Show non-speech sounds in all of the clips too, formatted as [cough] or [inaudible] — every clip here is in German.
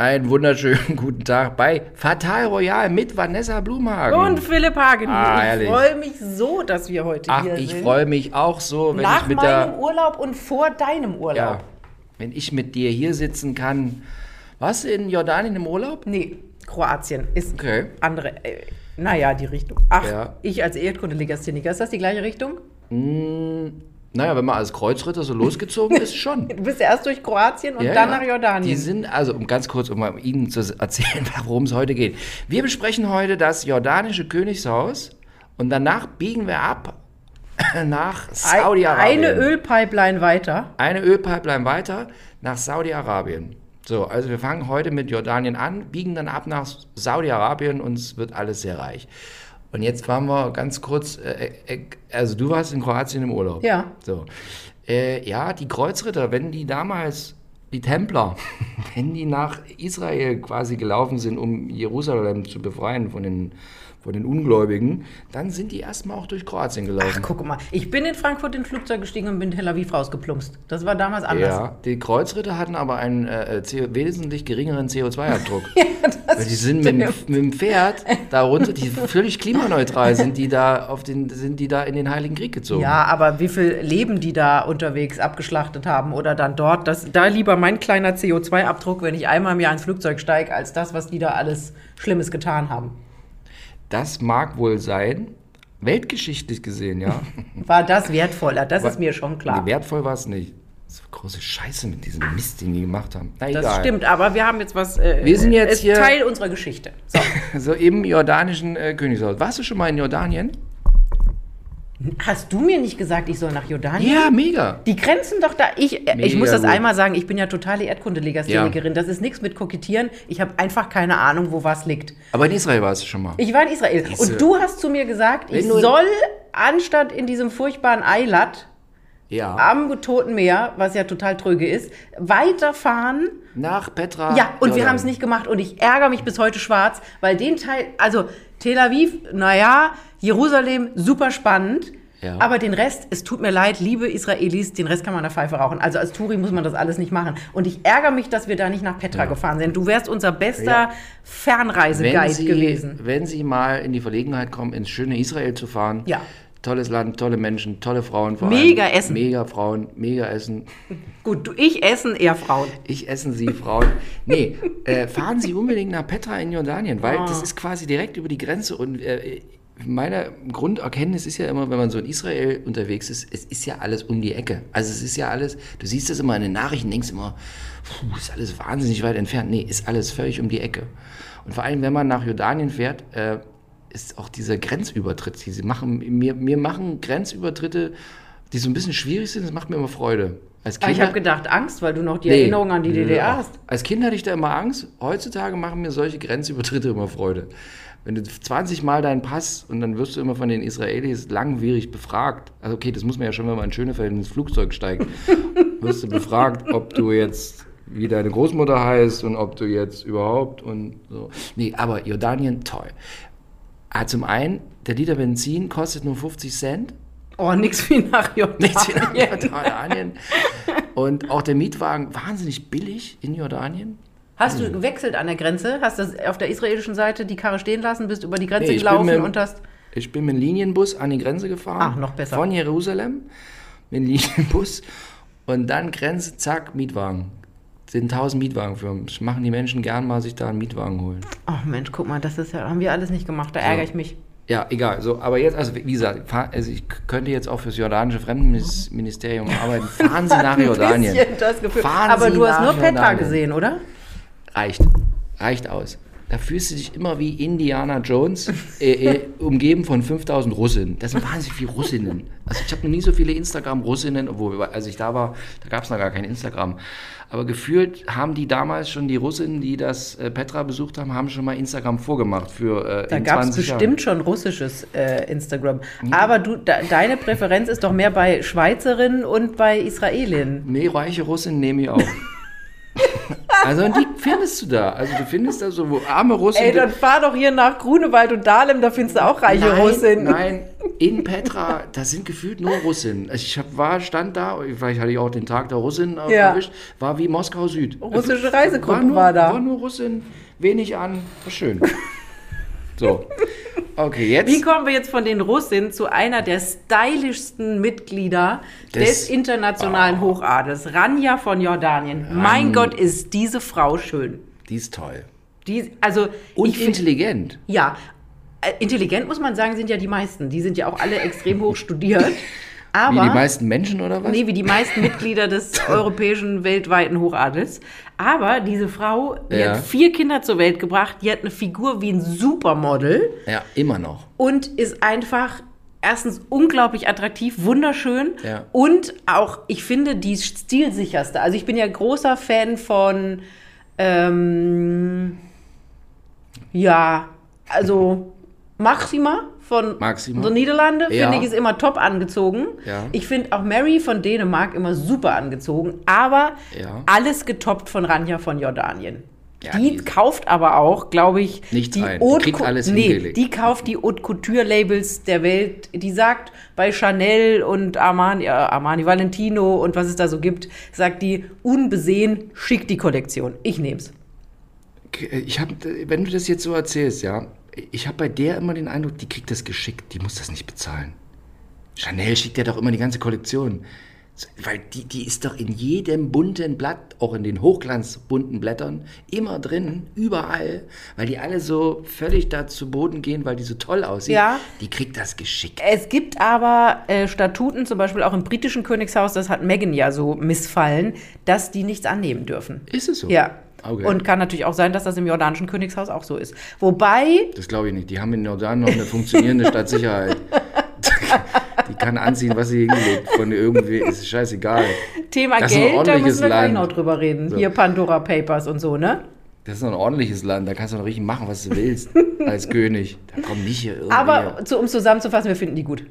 Einen wunderschönen [laughs] guten Tag bei Fatal Royal mit Vanessa Blumhagen. Und Philipp Hagen. Ah, ich freue mich so, dass wir heute Ach, hier ich sind. freue mich auch so, wenn Nach ich mit meinem der, Urlaub und vor deinem Urlaub. ja, wenn ich mit dir hier sitzen kann. Warst du in Jordanien im Urlaub? Nee, Kroatien ist Okay. andere. Äh, naja, die Richtung. Ach, Ja. ich als Erdkunde-Legastheniker, ist das die gleiche Richtung? Naja, wenn man als Kreuzritter so losgezogen ist, schon. [laughs] Du bist erst durch Kroatien und Ja, dann ja. nach Jordanien. Die sind, also um ganz kurz, um Ihnen zu erzählen, [laughs] worum es heute geht. Wir besprechen heute das jordanische Königshaus und danach biegen wir ab [laughs] nach Saudi-Arabien. Eine Ölpipeline weiter. Eine Ölpipeline weiter nach Saudi-Arabien. So, also wir fangen heute mit Jordanien an, biegen dann ab nach Saudi-Arabien und es wird alles sehr reich. Und jetzt fahren wir ganz kurz, äh, äh, also du warst in Kroatien im Urlaub. Ja. So. Äh, ja, die Kreuzritter, wenn die damals, die Templer, [laughs] wenn die nach Israel quasi gelaufen sind, um Jerusalem zu befreien von den, von den Ungläubigen, dann sind die erstmal auch durch Kroatien Ach, gelaufen. guck mal. Ich bin in Frankfurt ins Flugzeug gestiegen und bin in Tel Aviv rausgeplumpst. Das war damals anders. Ja, die Kreuzritter hatten aber einen äh, CO wesentlich geringeren CO2-Abdruck. [laughs] Weil die sind mit, dem- mit dem Pferd da runter, die völlig klimaneutral sind, die da auf den, sind die da in den Heiligen Krieg gezogen. Ja, aber wie viel Leben die da unterwegs abgeschlachtet haben oder dann dort, das, da lieber mein kleiner CO2-Abdruck, wenn ich einmal im Jahr ins Flugzeug steige, als das, was die da alles Schlimmes getan haben. Das mag wohl sein, weltgeschichtlich gesehen, ja. [laughs] War das wertvoller? Das ist mir schon klar. Nee, wertvoll war es nicht. War große Scheiße mit diesem Mist, den die gemacht haben. Na Das egal. stimmt, aber wir haben jetzt was. Äh, Wir sind jetzt hier- Teil unserer Geschichte. So. [laughs] So im jordanischen äh, Königshaus. Warst du schon mal in Jordanien? Hast du mir nicht gesagt, ich soll nach Jordanien? Ja, mega. Die grenzen doch da. Ich, äh, ich muss das gut. einmal sagen, ich bin ja totale Erdkundelegasthenikerin. Das ist nichts mit Kokettieren. Ich habe einfach keine Ahnung, wo was liegt. Aber in Israel warst du schon mal. Ich war in Israel. Siehste. Und du hast zu mir gesagt, ich soll anstatt in diesem furchtbaren Eilat Ja. am Toten Meer, was ja total tröge ist, weiterfahren. Nach Petra. Ja, und wir Jordan. haben es nicht gemacht und ich ärgere mich bis heute schwarz, weil den Teil, also Tel Aviv, naja, Jerusalem, super spannend. Ja. Aber den Rest, es tut mir leid, liebe Israelis, den Rest kann man in der Pfeife rauchen. Also als Touri muss man das alles nicht machen. Und ich ärgere mich, dass wir da nicht nach Petra gefahren sind. Du wärst unser bester Ja. Fernreiseguide gewesen. Wenn Sie mal in die Verlegenheit kommen, ins schöne Israel zu fahren. Ja. Tolles Land, tolle Menschen, tolle Frauen. Vor Mega allem. Essen. Mega Frauen, mega Essen. [laughs] Gut, du, ich essen eher Frauen. Ich essen Sie, Frauen. Nee, äh, fahren Sie unbedingt nach Petra in Jordanien, weil Ah. das ist quasi direkt über die Grenze. Und äh, meine Grunderkenntnis ist ja immer, wenn man so in Israel unterwegs ist, es ist ja alles um die Ecke. Also es ist ja alles, du siehst das immer in den Nachrichten, denkst immer, puh, ist alles wahnsinnig weit entfernt. Nee, ist alles völlig um die Ecke. Und vor allem, wenn man nach Jordanien fährt, äh, ist auch dieser Grenzübertritt. Die sie machen, mir, mir machen Grenzübertritte, die so ein bisschen schwierig sind, das macht mir immer Freude. Als Aber Ah, ich habe gedacht, Angst, weil du noch die Nee. Erinnerung an die DDR hast. Als Kind hatte ich da immer Angst. Heutzutage machen mir solche Grenzübertritte immer Freude. Wenn du 20 Mal deinen Pass und dann wirst du immer von den Israelis langwierig befragt. Also okay, das muss man ja schon, wenn man in Schönefeld ins Flugzeug steigt, [laughs] wirst du befragt, ob du jetzt wie deine Großmutter heißt und ob du jetzt überhaupt und so. Nee, aber Jordanien, toll. Ah, zum einen, der Liter Benzin kostet nur 50 Cent. Oh, nix wie nach [laughs] Jordanien. Nichts wie nach Jordanien. Und auch der Mietwagen wahnsinnig billig in Jordanien. Hast Hm. du gewechselt an der Grenze? Hast du auf der israelischen Seite die Karre stehen lassen, bist über die Grenze Nee, gelaufen mit- und hast. Ich bin mit dem Linienbus an die Grenze gefahren. Ach, noch besser. Von Jerusalem mit dem Linienbus. Und dann Grenze, zack, Mietwagen. Sind 1000 Mietwagenfirmen. Das machen die Menschen gern mal sich da einen Mietwagen holen. Oh Mensch, guck mal, das ist ja, haben wir alles nicht gemacht. Da ärgere ich mich. Ja, egal. So, aber jetzt, also wie gesagt, fahr, also ich könnte jetzt auch fürs jordanische Fremdenministerium arbeiten. Fahren Sie [laughs] nach Jordanien. Fahren Aber Sie du hast nur Petra Jordanien. gesehen, oder? Reicht. Reicht aus. Da fühlst du dich immer wie Indiana Jones, [laughs] äh, äh, umgeben von 5000 Russinnen. Das sind wahnsinnig viele Russinnen. Also ich habe noch nie so viele Instagram-Russinnen, obwohl, als ich da war, da gab es noch gar kein Instagram. Aber gefühlt haben die damals schon, die Russinnen, die das äh, Petra besucht haben, haben schon mal Instagram vorgemacht für äh, Da gab es 20 Jahren. bestimmt schon russisches äh, Instagram. Aber du, de, deine Präferenz ist doch mehr bei Schweizerinnen und bei Israelinnen. Nee, reiche Russinnen nehme ich auch. [laughs] also und die findest du da. Also du findest da so wo arme Russen. Ey, dann fahr doch hier nach Grunewald und Dahlem, da findest du auch reiche nein, Russinnen. Nein, in Petra, da sind gefühlt nur Russinnen. Also Ich hab, war, stand da, vielleicht hatte ich auch den Tag der Russinnen äh, Ja. erwischt, war wie Moskau Süd. Russische Reisegruppe war, nur, war da. War nur Russin, wenig an, war schön. So. Okay, jetzt. Wie kommen wir jetzt von den Russinnen zu einer der stylischsten Mitglieder des, Des- internationalen Hochadels, Ranja von Jordanien? Mein Gott, ist diese Frau schön. Die ist toll. Die, also, Und ich intelligent. Ja, äh, intelligent muss man sagen, sind ja die meisten. Die sind ja auch alle extrem hoch studiert. [laughs] Aber Wie die meisten Menschen oder was? Nee, wie die meisten [laughs] Mitglieder des europäischen weltweiten Hochadels. Aber diese Frau, die Ja. hat vier Kinder zur Welt gebracht, die hat eine Figur wie ein Supermodel Ja, immer noch. und ist einfach erstens unglaublich attraktiv, wunderschön Ja. und auch, ich finde, die stilsicherste. Also ich bin ja großer Fan von, ähm, ja, also Maxima von Maxima. den Niederlande, Ja. finde ich, ist immer top angezogen. Ja. Ich finde auch Mary von Dänemark immer super angezogen, aber Ja. alles getoppt von Ranja von Jordanien. Die, die kauft aber auch, glaube ich, Nichts die ein. Die Haute Cou- alles nee, hingelegt. die kauft die Haute Couture Labels der Welt. Die sagt bei Chanel und Armani, äh, Armani Valentino und was es da so gibt, sagt die unbesehen schick die Kollektion. Ich nehm's. Ich habe, wenn du das jetzt so erzählst, ja, ich habe bei der immer den Eindruck, die kriegt das geschickt, die muss das nicht bezahlen. Chanel schickt ja doch immer die ganze Kollektion. Weil die, die ist doch in jedem bunten Blatt, auch in den hochglanzbunten Blättern, immer drin, überall, weil die alle so völlig da zu Boden gehen, weil die so toll aussieht. Ja. Die kriegt das geschickt. Es gibt aber äh, Statuten, zum Beispiel auch im britischen Königshaus, das hat Meghan ja so missfallen, dass die nichts annehmen dürfen. Ist es so? Ja. Okay. Und kann natürlich auch sein, dass das im jordanischen Königshaus auch so ist. Wobei, Das glaube ich nicht. Die haben in Jordan noch eine funktionierende Stadtsicherheit. [laughs] Die kann anziehen, was sie hingelegt. Von irgendwie ist scheißegal. Thema Das ist ein Geld, da ordentliches müssen wir gleich Land. noch drüber reden. Hier Pandora Papers und so, ne? Das ist ein ordentliches Land. Da kannst du noch richtig machen, was du willst. [laughs] Als König. Da kommt nicht hier irgendwie. Aber zu, um es zusammenzufassen, wir finden die gut.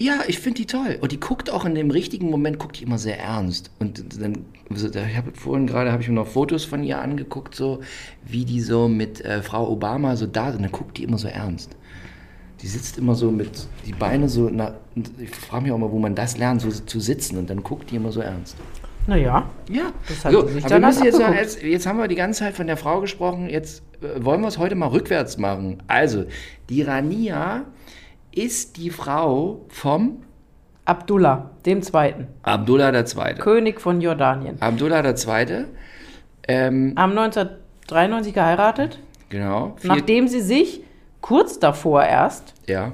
Ja, ich finde die toll. Und die guckt auch in dem richtigen Moment, guckt die immer sehr ernst. Und dann, also da- ich habe vorhin gerade, habe ich mir noch Fotos von ihr angeguckt, so wie die so mit äh, Frau Obama so da sind. Dann guckt die immer so ernst. Die sitzt immer so mit die Beine so, na, ich frage mich auch mal, wo man das lernt, so zu sitzen. Und dann guckt die immer so ernst. Naja. Ja, Das hat so, sich aber wir müssen jetzt, jetzt, jetzt haben wir die ganze Zeit von der Frau gesprochen, jetzt äh, wollen wir es heute mal rückwärts machen. Also, die Rania ist die Frau vom Abdullah, dem Zweiten, Abdullah II. König von Jordanien. Abdullah II. Ähm, Haben 1993 geheiratet, genau. nachdem sie sich kurz davor erst ja.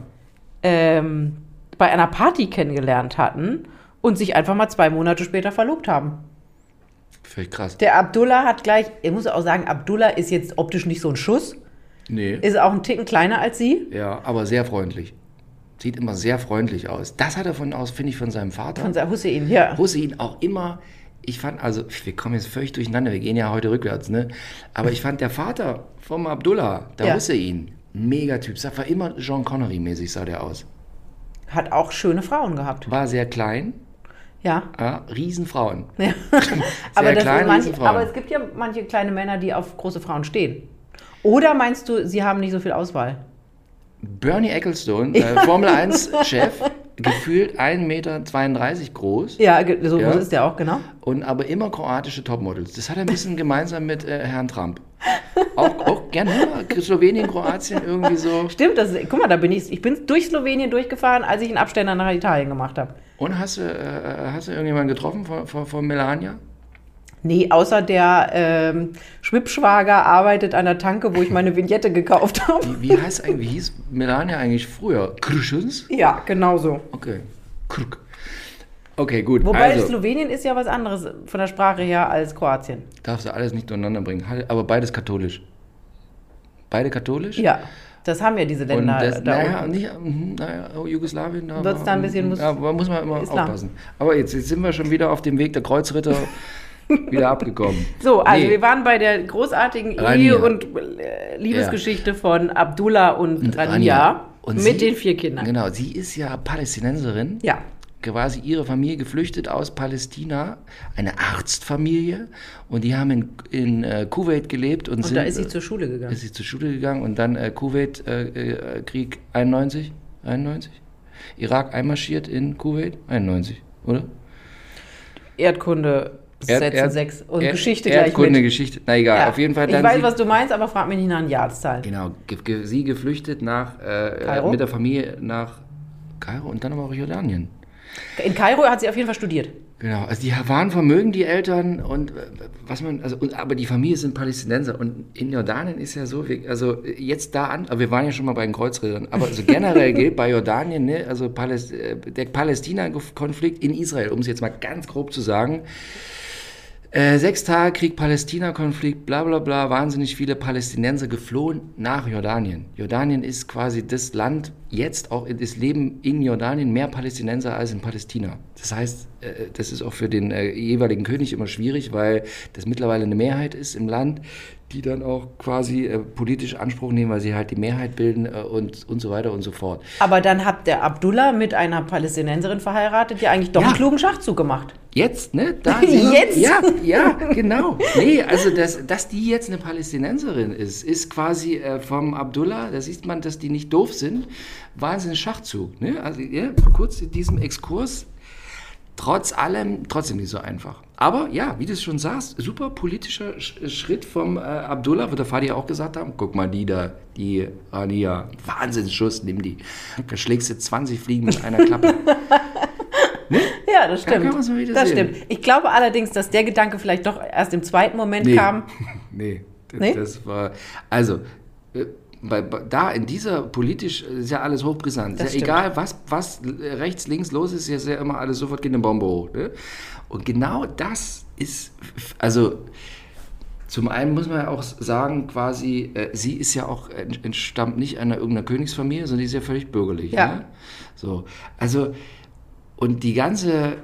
ähm, bei einer Party kennengelernt hatten und sich einfach mal zwei Monate später verlobt haben. Völlig krass. Der Abdullah hat gleich, ich muss auch sagen, Abdullah ist jetzt optisch nicht so ein Schuss, Nee. ist auch ein Ticken kleiner als sie. Ja, aber sehr freundlich. Sieht immer sehr freundlich aus. Das hat er von aus, finde ich, von seinem Vater. Von Sa- Hussein, ja. Hussein auch immer, ich fand, also, wir kommen jetzt völlig durcheinander, wir gehen ja heute rückwärts, ne? Aber ich fand der Vater vom Abdullah, der Ja. Hussein, mega Typ. Sah war immer John Connery-mäßig, sah der aus. Hat auch schöne Frauen gehabt. War sehr klein, Ja. ja, Riesenfrauen. [laughs] ja. [laughs] aber, klein, manche, Riesenfrauen. aber es gibt ja manche kleine Männer, die auf große Frauen stehen. Oder meinst du, sie haben nicht so viel Auswahl? Bernie Ecclestone, äh, Formel 1-Chef, [laughs] gefühlt 1,32 Meter groß. Ja, so Ja. groß ist der auch, genau. Und aber immer kroatische Topmodels. Das hat er ein bisschen gemeinsam mit äh, Herrn Trump. Auch, auch gerne Slowenien, Kroatien irgendwie so. Stimmt, das ist, guck mal, da bin ich, ich bin durch Slowenien durchgefahren, als ich einen Abständer nach Italien gemacht habe. Und hast du, äh, hast du irgendjemanden getroffen von, von, von Melania? Nee, außer der ähm, Schwippschwager arbeitet an der Tanke, wo ich meine Vignette gekauft habe. Wie, wie heißt eigentlich, wie hieß Melania eigentlich früher? Krüschens? Ja, genau so. Okay. Kruk. Okay, gut. Wobei also, Slowenien ist ja was anderes von der Sprache her als Kroatien. darfst du alles nicht durcheinander bringen. Aber beides katholisch. Beide katholisch? Ja, das haben ja diese Länder das, da naja, nicht, mhm, naja, oh, Jugoslawien, da Wird's da ein bisschen muss- ja, aber muss man immer Islam. aufpassen. Aber jetzt, jetzt sind wir schon wieder auf dem Weg der Kreuzritter [laughs] [laughs] wieder abgekommen. So, also Nee. wir waren bei der großartigen. Ehe- und äh, Liebesgeschichte von Abdullah und, Rania, Und mit sie- den vier Kindern. Genau, sie ist ja Palästinenserin. Ja, quasi ihre Familie geflüchtet aus Palästina, eine Arztfamilie, und die haben in, in äh, Kuwait gelebt und, und sind, da ist sie äh, zur Schule gegangen. ist sie zur Schule gegangen und dann äh, Kuwait äh, äh, Krieg 91, 91, Irak einmarschiert in Kuwait? 91, oder? Erdkunde Erd- Sätze Erd- 6 und Erd- Geschichte gleich Erdkunde, mit. Geschichte. Na egal, Ja. auf jeden Fall Ich dann weiß, sie- was du meinst, aber frag mich nicht nach den Jahreszahlen. Genau, ge ge sie geflüchtet nach, äh, mit der Familie nach Kairo und dann aber auch Jordanien. In Kairo hat sie auf jeden Fall studiert. Genau, also die waren vermögen, die Eltern und äh, was man, also, und, aber die Familie sind Palästinenser und in Jordanien ist ja so, wir, also jetzt da an, aber wir waren ja schon mal bei den Kreuzrittern, aber also generell gilt bei Jordanien, ne, also Paläst, äh, der Palästina-Konflikt in Israel, um es jetzt mal ganz grob zu sagen, äh, sechs Tage Krieg, Palästina-Konflikt, bla bla bla, wahnsinnig viele Palästinenser geflohen nach Jordanien. Jordanien ist quasi das Land, jetzt auch, es leben in Jordanien mehr Palästinenser als in Palästina. Das heißt, äh, das ist auch für den äh, jeweiligen König immer schwierig, weil das mittlerweile eine Mehrheit ist im Land, die dann auch quasi äh, politisch Anspruch nehmen, weil sie halt die Mehrheit bilden äh, und, und so weiter und so fort. Aber dann hat der Abdullah mit einer Palästinenserin verheiratet, die eigentlich doch Ja. einen klugen Schachzug gemacht. Jetzt, ne? Da [laughs] Jetzt? Ja, ja, genau. Nee, also dass, dass die jetzt eine Palästinenserin ist, ist quasi äh, vom Abdullah, da sieht man, dass die nicht doof sind. Wahnsinnig Schachzug. Ne? Also ja, kurz in diesem Exkurs. Trotz allem, trotzdem nicht so einfach. Aber ja, wie du es schon sagst, super politischer Sch- Schritt vom äh, Abdullah, wird der Fadi auch gesagt haben. Guck mal, die da, die Rania, Wahnsinnsschuss, nimm die. Da schlägst du 20 Fliegen mit einer Klappe. [laughs] Ja, das Da stimmt. wieder das sehen. stimmt. Ich glaube allerdings, dass der Gedanke vielleicht doch erst im zweiten Moment Nee. kam. [laughs] Nee, das, Nee? das war. Also, äh, bei, bei, da in dieser politisch äh, ist ja alles hochbrisant. Ist ja egal, was, was rechts, links los ist, ist ja immer alles sofort geht eine Bombe hoch. Ne? Und genau das ist, also. Zum einen muss man ja auch sagen, quasi, äh, sie ist ja auch, ent- entstammt nicht einer irgendeiner Königsfamilie, sondern die ist ja völlig bürgerlich. Ja. Ne? So, also, und die ganze,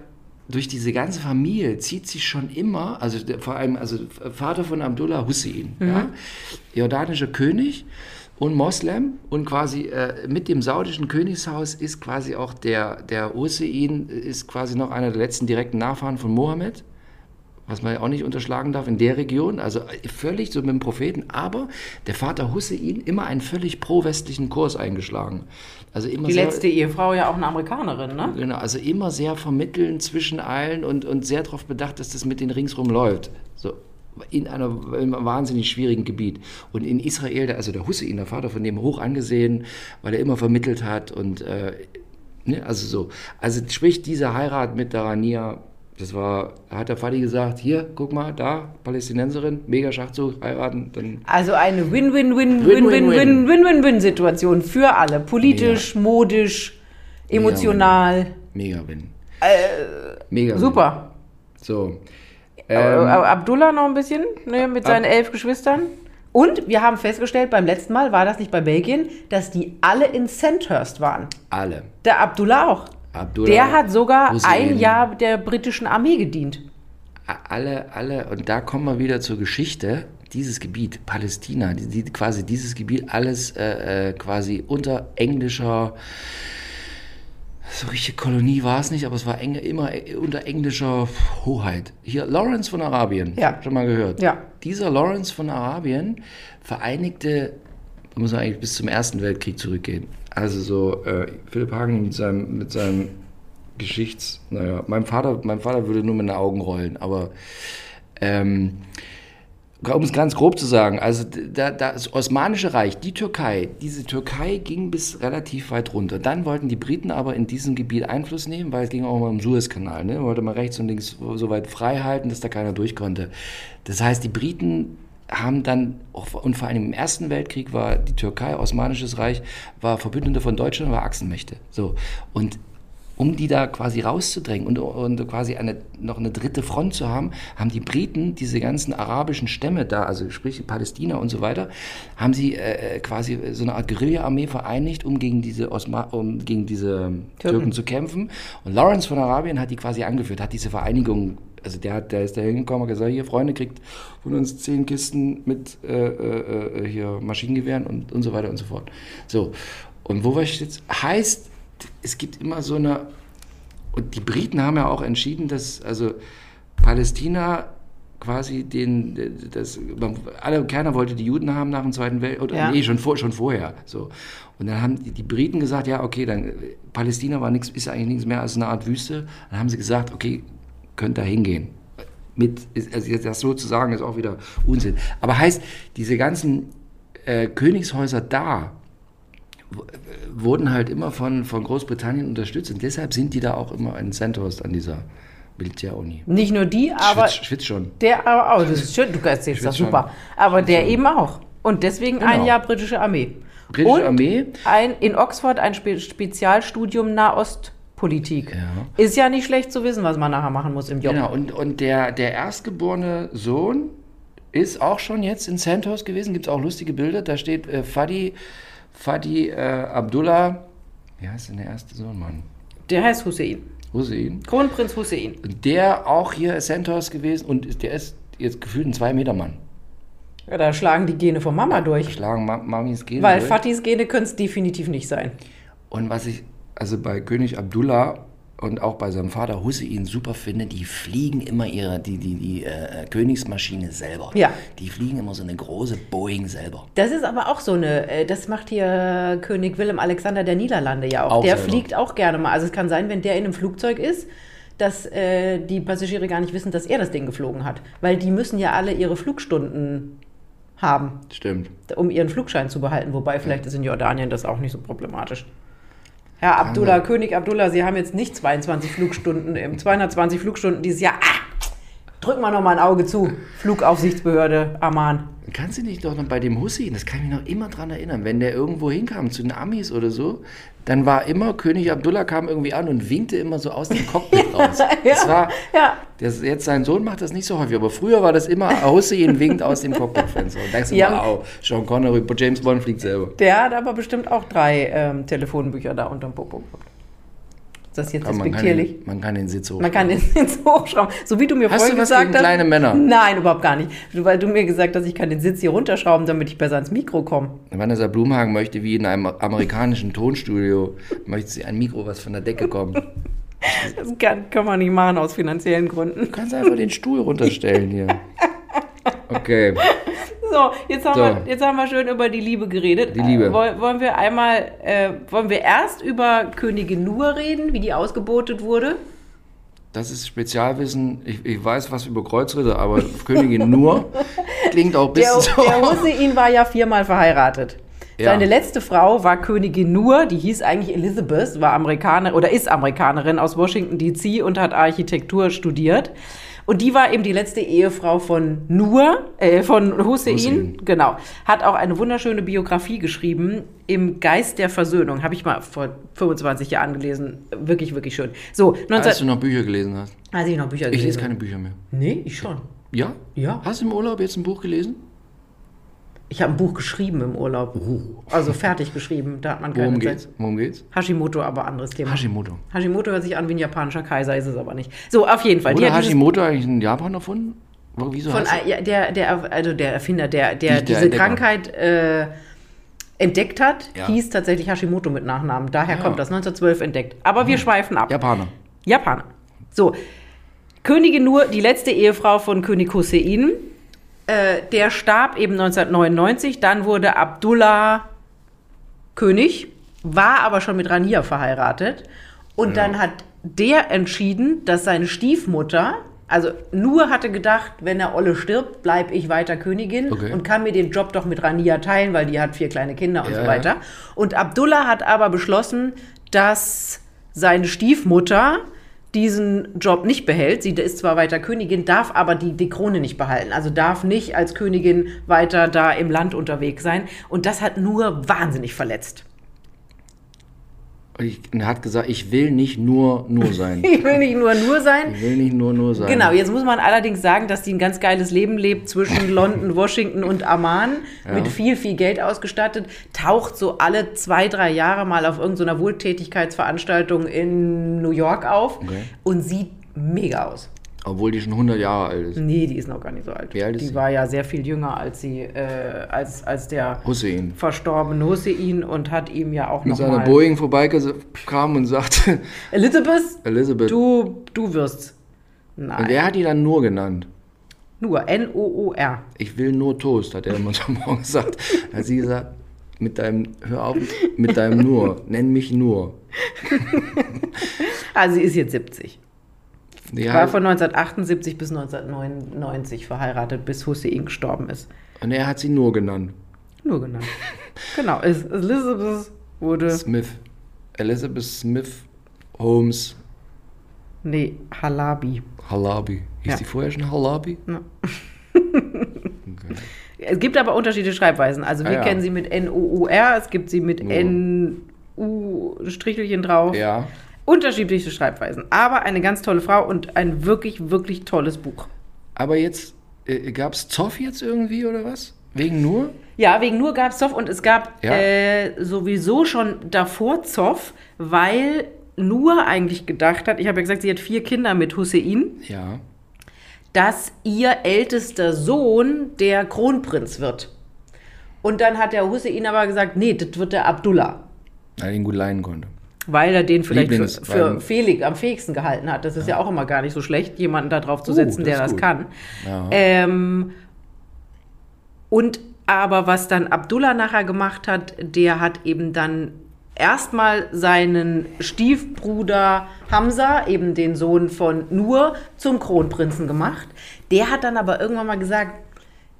durch diese ganze Familie zieht sich schon immer, also vor allem, also Vater von Abdullah Hussein, ja, jordanischer König und Moslem und quasi äh, mit dem saudischen Königshaus ist quasi auch der, der Hussein, ist quasi noch einer der letzten direkten Nachfahren von Mohammed was man ja auch nicht unterschlagen darf in der Region, also völlig so mit dem Propheten, aber der Vater Hussein immer einen völlig pro-westlichen Kurs eingeschlagen. Also immer Die sehr, letzte Ehefrau ja auch eine Amerikanerin, ne? Genau, also immer sehr vermitteln zwischen allen und, und sehr darauf bedacht, dass das mit den ringsrum läuft. So. In, einer, in einem wahnsinnig schwierigen Gebiet. Und in Israel, der, also der Hussein, der Vater von dem, hoch angesehen, weil er immer vermittelt hat und äh, ne, also so. Also sprich, diese Heirat mit der Rania, das war, hat der Fadi gesagt, hier, guck mal, da, Palästinenserin, mega Schachzug, heiraten, dann Also eine Win-win-win. Win-Win-Win-Win-Win-Situation für alle. Politisch, modisch, emotional. mega Win. mega Win. Super. So. Äh, Ähm, Abdullah noch ein bisschen ne, mit seinen elf Geschwistern. Und wir haben festgestellt, beim letzten Mal war das nicht bei Belgien, dass die alle in Sandhurst waren. alle. Der Abdullah auch. Abdullah, Der hat sogar ein Jahr der britischen Armee gedient. alle, alle, und da kommen wir wieder zur Geschichte, dieses Gebiet, Palästina, die, die, quasi dieses Gebiet, alles äh, äh, quasi unter englischer, so richtige Kolonie war es nicht, aber es war enge, immer äh, unter englischer Hoheit. Hier, Lawrence von Arabien, Ja. schon mal gehört. Ja. Dieser Lawrence von Arabien vereinigte, da muss man eigentlich bis zum Ersten Weltkrieg zurückgehen. Also so, äh, Philipp Hagen mit seinem, mit seinem Geschichts, naja, mein Vater, mein Vater würde nur mit den Augen rollen, aber ähm, um es ganz grob zu sagen, also da, da, das Osmanische Reich, die Türkei, diese Türkei ging bis relativ weit runter. Dann wollten die Briten aber in diesem Gebiet Einfluss nehmen, weil es ging auch mal um Suezkanal. Ne? Wollte man rechts und links so weit frei halten, dass da keiner durch konnte. Das heißt, die Briten haben dann, und vor allem im Ersten Weltkrieg war die Türkei, Osmanisches Reich, war Verbündete von Deutschland, war Achsenmächte. So. Und um die da quasi rauszudrängen und, und quasi eine, noch eine dritte Front zu haben, haben die Briten diese ganzen arabischen Stämme da, also sprich Palästina und so weiter, haben sie äh, quasi so eine Art Guerilla-Armee vereinigt, um gegen diese, Osma um gegen diese Türken. zu kämpfen. Und Lawrence von Arabien hat die quasi angeführt, hat diese Vereinigung also der, hat, der ist da hingekommen und gesagt, hier Freunde, kriegt von uns zehn Kisten mit äh, äh, äh, hier Maschinengewehren und, und so weiter und so fort. So, und wo war ich jetzt? Heißt, es gibt immer so eine, und die Briten haben ja auch entschieden, dass also Palästina quasi den, das, alle, keiner wollte die Juden haben nach dem Zweiten Weltkrieg, oder Ja. nee, schon, vor, schon vorher. So. Und dann haben die, die Briten gesagt, ja, okay, dann Palästina war nix, ist eigentlich nichts mehr als eine Art Wüste. Dann haben sie gesagt, okay, könnt da hingehen. Mit, also jetzt das so zu sagen, ist auch wieder Unsinn. Aber heißt, diese ganzen äh, Königshäuser da wurden halt immer von, von Großbritannien unterstützt und deshalb sind die da auch immer in Sandhurst an dieser Militäruni. Nicht nur die, aber Schwitz, schwitz schon. der aber auch. Das ist schön, du erzählst das schon. super. Aber der eben auch. Und deswegen ein Genau. Jahr britische Armee. Britische Und Armee. Ein, in Oxford ein Spe Spezialstudium Nahostpolitik. Ja. Ist ja nicht schlecht zu wissen, was man nachher machen muss im Job. Genau, und, und der, der erstgeborene Sohn ist auch schon jetzt in Sandhurst gewesen. Gibt es auch lustige Bilder. Da steht äh, Fadi, Fadi äh, Abdullah. Wie heißt denn der erste Sohn, Mann? Der heißt Hussein. Hussein. Kronprinz Hussein. Der auch hier Sandhurst gewesen und der ist jetzt gefühlt ein Zwei-Meter-Mann. Ja, da schlagen die Gene von Mama durch. Schlagen Ma Mamis gehen. Weil durch. Fatis Gene können es definitiv nicht sein. Und was ich also bei König Abdullah und auch bei seinem Vater Hussein super finde, die fliegen immer ihre, die, die, die äh, Königsmaschine selber. Ja. Die fliegen immer so eine große Boeing selber. Das ist aber auch so eine, äh, das macht hier König Willem Alexander der Niederlande ja auch. Auch der selber. fliegt auch gerne mal. Also es kann sein, wenn der in einem Flugzeug ist, dass äh, die Passagiere gar nicht wissen, dass er das Ding geflogen hat. Weil die müssen ja alle ihre Flugstunden haben, Stimmt. um ihren Flugschein zu behalten. Wobei vielleicht ist in Jordanien das auch nicht so problematisch. Herr Abdullah, König Abdullah, Sie haben jetzt nicht 22 Flugstunden, im 220 Flugstunden dieses Jahr. Ah, drück mal noch mal ein Auge zu. Flugaufsichtsbehörde, Aman. Kannst du dich doch noch bei dem Hussein, das kann ich mich noch immer dran erinnern, wenn der irgendwo hinkam, zu den Amis oder so, dann war immer, König Abdullah kam irgendwie an und winkte immer so aus dem Cockpit [laughs] raus. Das war, Ja, das, jetzt sein Sohn macht das nicht so häufig, aber früher war das immer, Hussein winkt aus dem Cockpitfenster. Und denkst du, Ja. wow, Sean Connery, James Bond fliegt selber. Der hat aber bestimmt auch drei ähm, Telefonbücher da unterm Popo gehabt. Ist das jetzt man, respektierlich? den, man kann den Sitz hoch. Man kann den [laughs] Sitz hochschrauben. So wie du mir Hast vorhin du was gesagt gegen hast. kleine Männer? Nein, überhaupt gar nicht. Weil du mir gesagt hast, ich kann den Sitz hier runterschrauben, damit ich besser ans Mikro komme. Vanessa Blumhagen möchte wie in einem amerikanischen Tonstudio, möchte sie ein Mikro, was von der Decke kommt. [laughs] Das kann, kann man nicht machen aus finanziellen Gründen. Du kannst einfach den Stuhl runterstellen hier. [laughs] Okay. So, jetzt haben, So. Wir, jetzt haben wir schön über die Liebe geredet. Die Liebe. Äh, wollen, wollen wir einmal, äh, wollen wir erst über Königin Nur reden, wie die ausgebotet wurde? Das ist Spezialwissen. Ich, ich weiß was über Kreuzritter, aber [laughs] Königin nur klingt auch ein Der, bisschen so. der Hussein war ja viermal verheiratet. Ja. Seine letzte Frau war Königin Nur, die hieß eigentlich Elizabeth, war Amerikaner oder ist Amerikanerin aus Washington DC und hat Architektur studiert. Und die war eben die letzte Ehefrau von Nur, äh, von Hussein, Hussein. genau. Hat auch eine wunderschöne Biografie geschrieben, Im Geist der Versöhnung. Habe ich mal vor 25 Jahren gelesen. Wirklich, wirklich schön. So, 19, Als du noch Bücher gelesen hast. als ich noch Bücher Ich gelesen lese keine Bücher mehr. Nee, ich schon. Ja? Ja. Hast du im Urlaub jetzt ein Buch gelesen? Ich habe ein Buch geschrieben im Urlaub. Also fertig geschrieben. Da hat man keine Worum Zeit. geht's? Worum geht's? Hashimoto, aber anderes Thema. Hashimoto. Hashimoto hört sich an wie ein japanischer Kaiser, ist es aber nicht. So, auf jeden Fall. Die Wurde hat dieses- Hashimoto eigentlich in Japan erfunden? Wieso von, ja, der, der, also der Erfinder, der, der diese Entdecker. Krankheit äh, entdeckt hat, Ja. hieß tatsächlich Hashimoto mit Nachnamen. Daher Ja. kommt das 1912 entdeckt. Aber wir schweifen ab. Japaner. Japaner. So, Königin Nur, die letzte Ehefrau von König Hussein, äh, der starb eben 1999. Dann wurde Abdullah König, war aber schon mit Rania verheiratet. Und dann hat der entschieden, dass seine Stiefmutter, also Nur hatte gedacht, wenn der Olle stirbt, bleibe ich weiter Königin Okay. und kann mir den Job doch mit Rania teilen, weil die hat vier kleine Kinder und Ja, so ja. weiter. Und Abdullah hat aber beschlossen, dass seine Stiefmutter diesen Job nicht behält. Sie ist zwar weiter Königin, darf aber die, die Krone nicht behalten. Also darf nicht als Königin weiter da im Land unterwegs sein. Und das hat nur wahnsinnig verletzt. Und ich, er hat gesagt, ich will nicht nur nur sein. [laughs] Ich will nicht nur nur sein. Ich will nicht nur nur sein. Genau, jetzt muss man allerdings sagen, dass die ein ganz geiles Leben lebt zwischen [laughs] London, Washington und Amman, Ja. mit viel, viel Geld ausgestattet, taucht so alle zwei, drei Jahre mal auf irgendeiner Wohltätigkeitsveranstaltung in New York auf Okay. und sieht mega aus. Obwohl die schon 100 Jahre alt ist. Nee, die ist noch gar nicht so alt. Wie alt ist die sie? war ja sehr viel jünger als sie, äh, als, als der Hussein. verstorbene Hussein und hat ihm ja auch Mit noch seiner mal Boeing vorbeikam und sagte, [laughs] Elizabeth, Elizabeth. du, du wirst's. Und Nein. er hat die dann nur genannt. Nur, N-O-O-R. Ich will nur Toast, hat er immer [laughs] so morgen gesagt. Da hat sie gesagt, mit deinem, hör auf, mit deinem nur, nenn mich nur. Also [laughs] sie ist jetzt 70. Die War von 1978 bis 1999 verheiratet, bis Hussein gestorben ist. und er hat sie nur genannt. Nur genannt. [laughs] genau, Elizabeth wurde, Smith. Elizabeth Smith Holmes nee, Halabi. Halabi. Hieß Ja. die vorher schon Halabi? Ja. Okay. [laughs] Es gibt aber unterschiedliche Schreibweisen. Also wir Ah, ja. kennen sie mit N-O-U-R, es gibt sie mit. N-U-Strichelchen drauf. Ja. Unterschiedliche Schreibweisen. Aber eine ganz tolle Frau und ein wirklich, wirklich tolles Buch. Aber jetzt, äh, gab es Zoff jetzt irgendwie oder was? Wegen nur? Ja, wegen nur gab es Zoff und es gab Ja. äh, sowieso schon davor Zoff, weil Nur eigentlich gedacht hat, ich habe ja gesagt, sie hat vier Kinder mit Hussein, Ja. dass ihr ältester Sohn der Kronprinz wird. Und dann hat der Hussein aber gesagt, nee, das wird der Abdullah. Weil er ihn gut leiden konnte. Weil er den vielleicht für, für fähig, am fähigsten gehalten hat. Das ist ja. auch immer gar nicht so schlecht, jemanden da drauf zu Uh, setzen, das der das kann. Ja. Ähm, und aber was dann Abdullah nachher gemacht hat, der hat eben dann erstmal seinen Stiefbruder Hamza, eben den Sohn von Nur, zum Kronprinzen gemacht. Der hat dann aber irgendwann mal gesagt,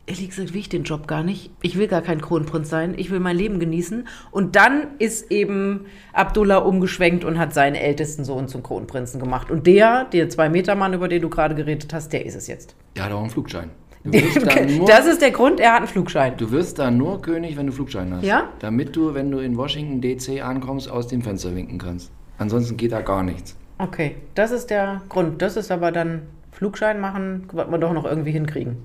ehrlich gesagt will ich den Job gar nicht. Ich will gar kein Kronprinz sein. Ich will mein Leben genießen. Und dann ist eben Abdullah umgeschwenkt und hat seinen ältesten Sohn zum Kronprinzen gemacht. Und der, der Zwei-Meter-Mann, über den du gerade geredet hast, der ist es jetzt. Der hat auch einen Flugschein. Du [laughs] wirst, da nur, Das ist der Grund, er hat einen Flugschein. du wirst da nur König, wenn du Flugschein hast. Ja? Damit du, wenn du in Washington DC ankommst, aus dem Fenster winken kannst. Ansonsten geht da gar nichts. Okay, das ist der Grund. Das ist aber dann Flugschein machen, wird man doch noch irgendwie hinkriegen.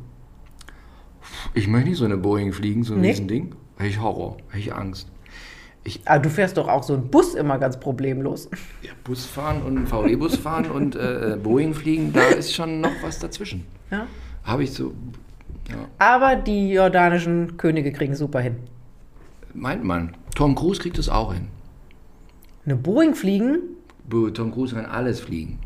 Ich möchte nicht so eine Boeing fliegen, so ein Nee. Riesending. Hätte ich Horror, hätte ich Angst. Aber Ah, du fährst doch auch so einen Bus immer ganz problemlos. Ja, Bus fahren und VW-Bus fahren und äh, Boeing fliegen, da ist schon noch was dazwischen. Ja? Habe ich so, ja, Aber die jordanischen Könige kriegen es super hin. meint man. Tom Cruise kriegt es auch hin. Eine Boeing fliegen? Tom Cruise kann alles fliegen.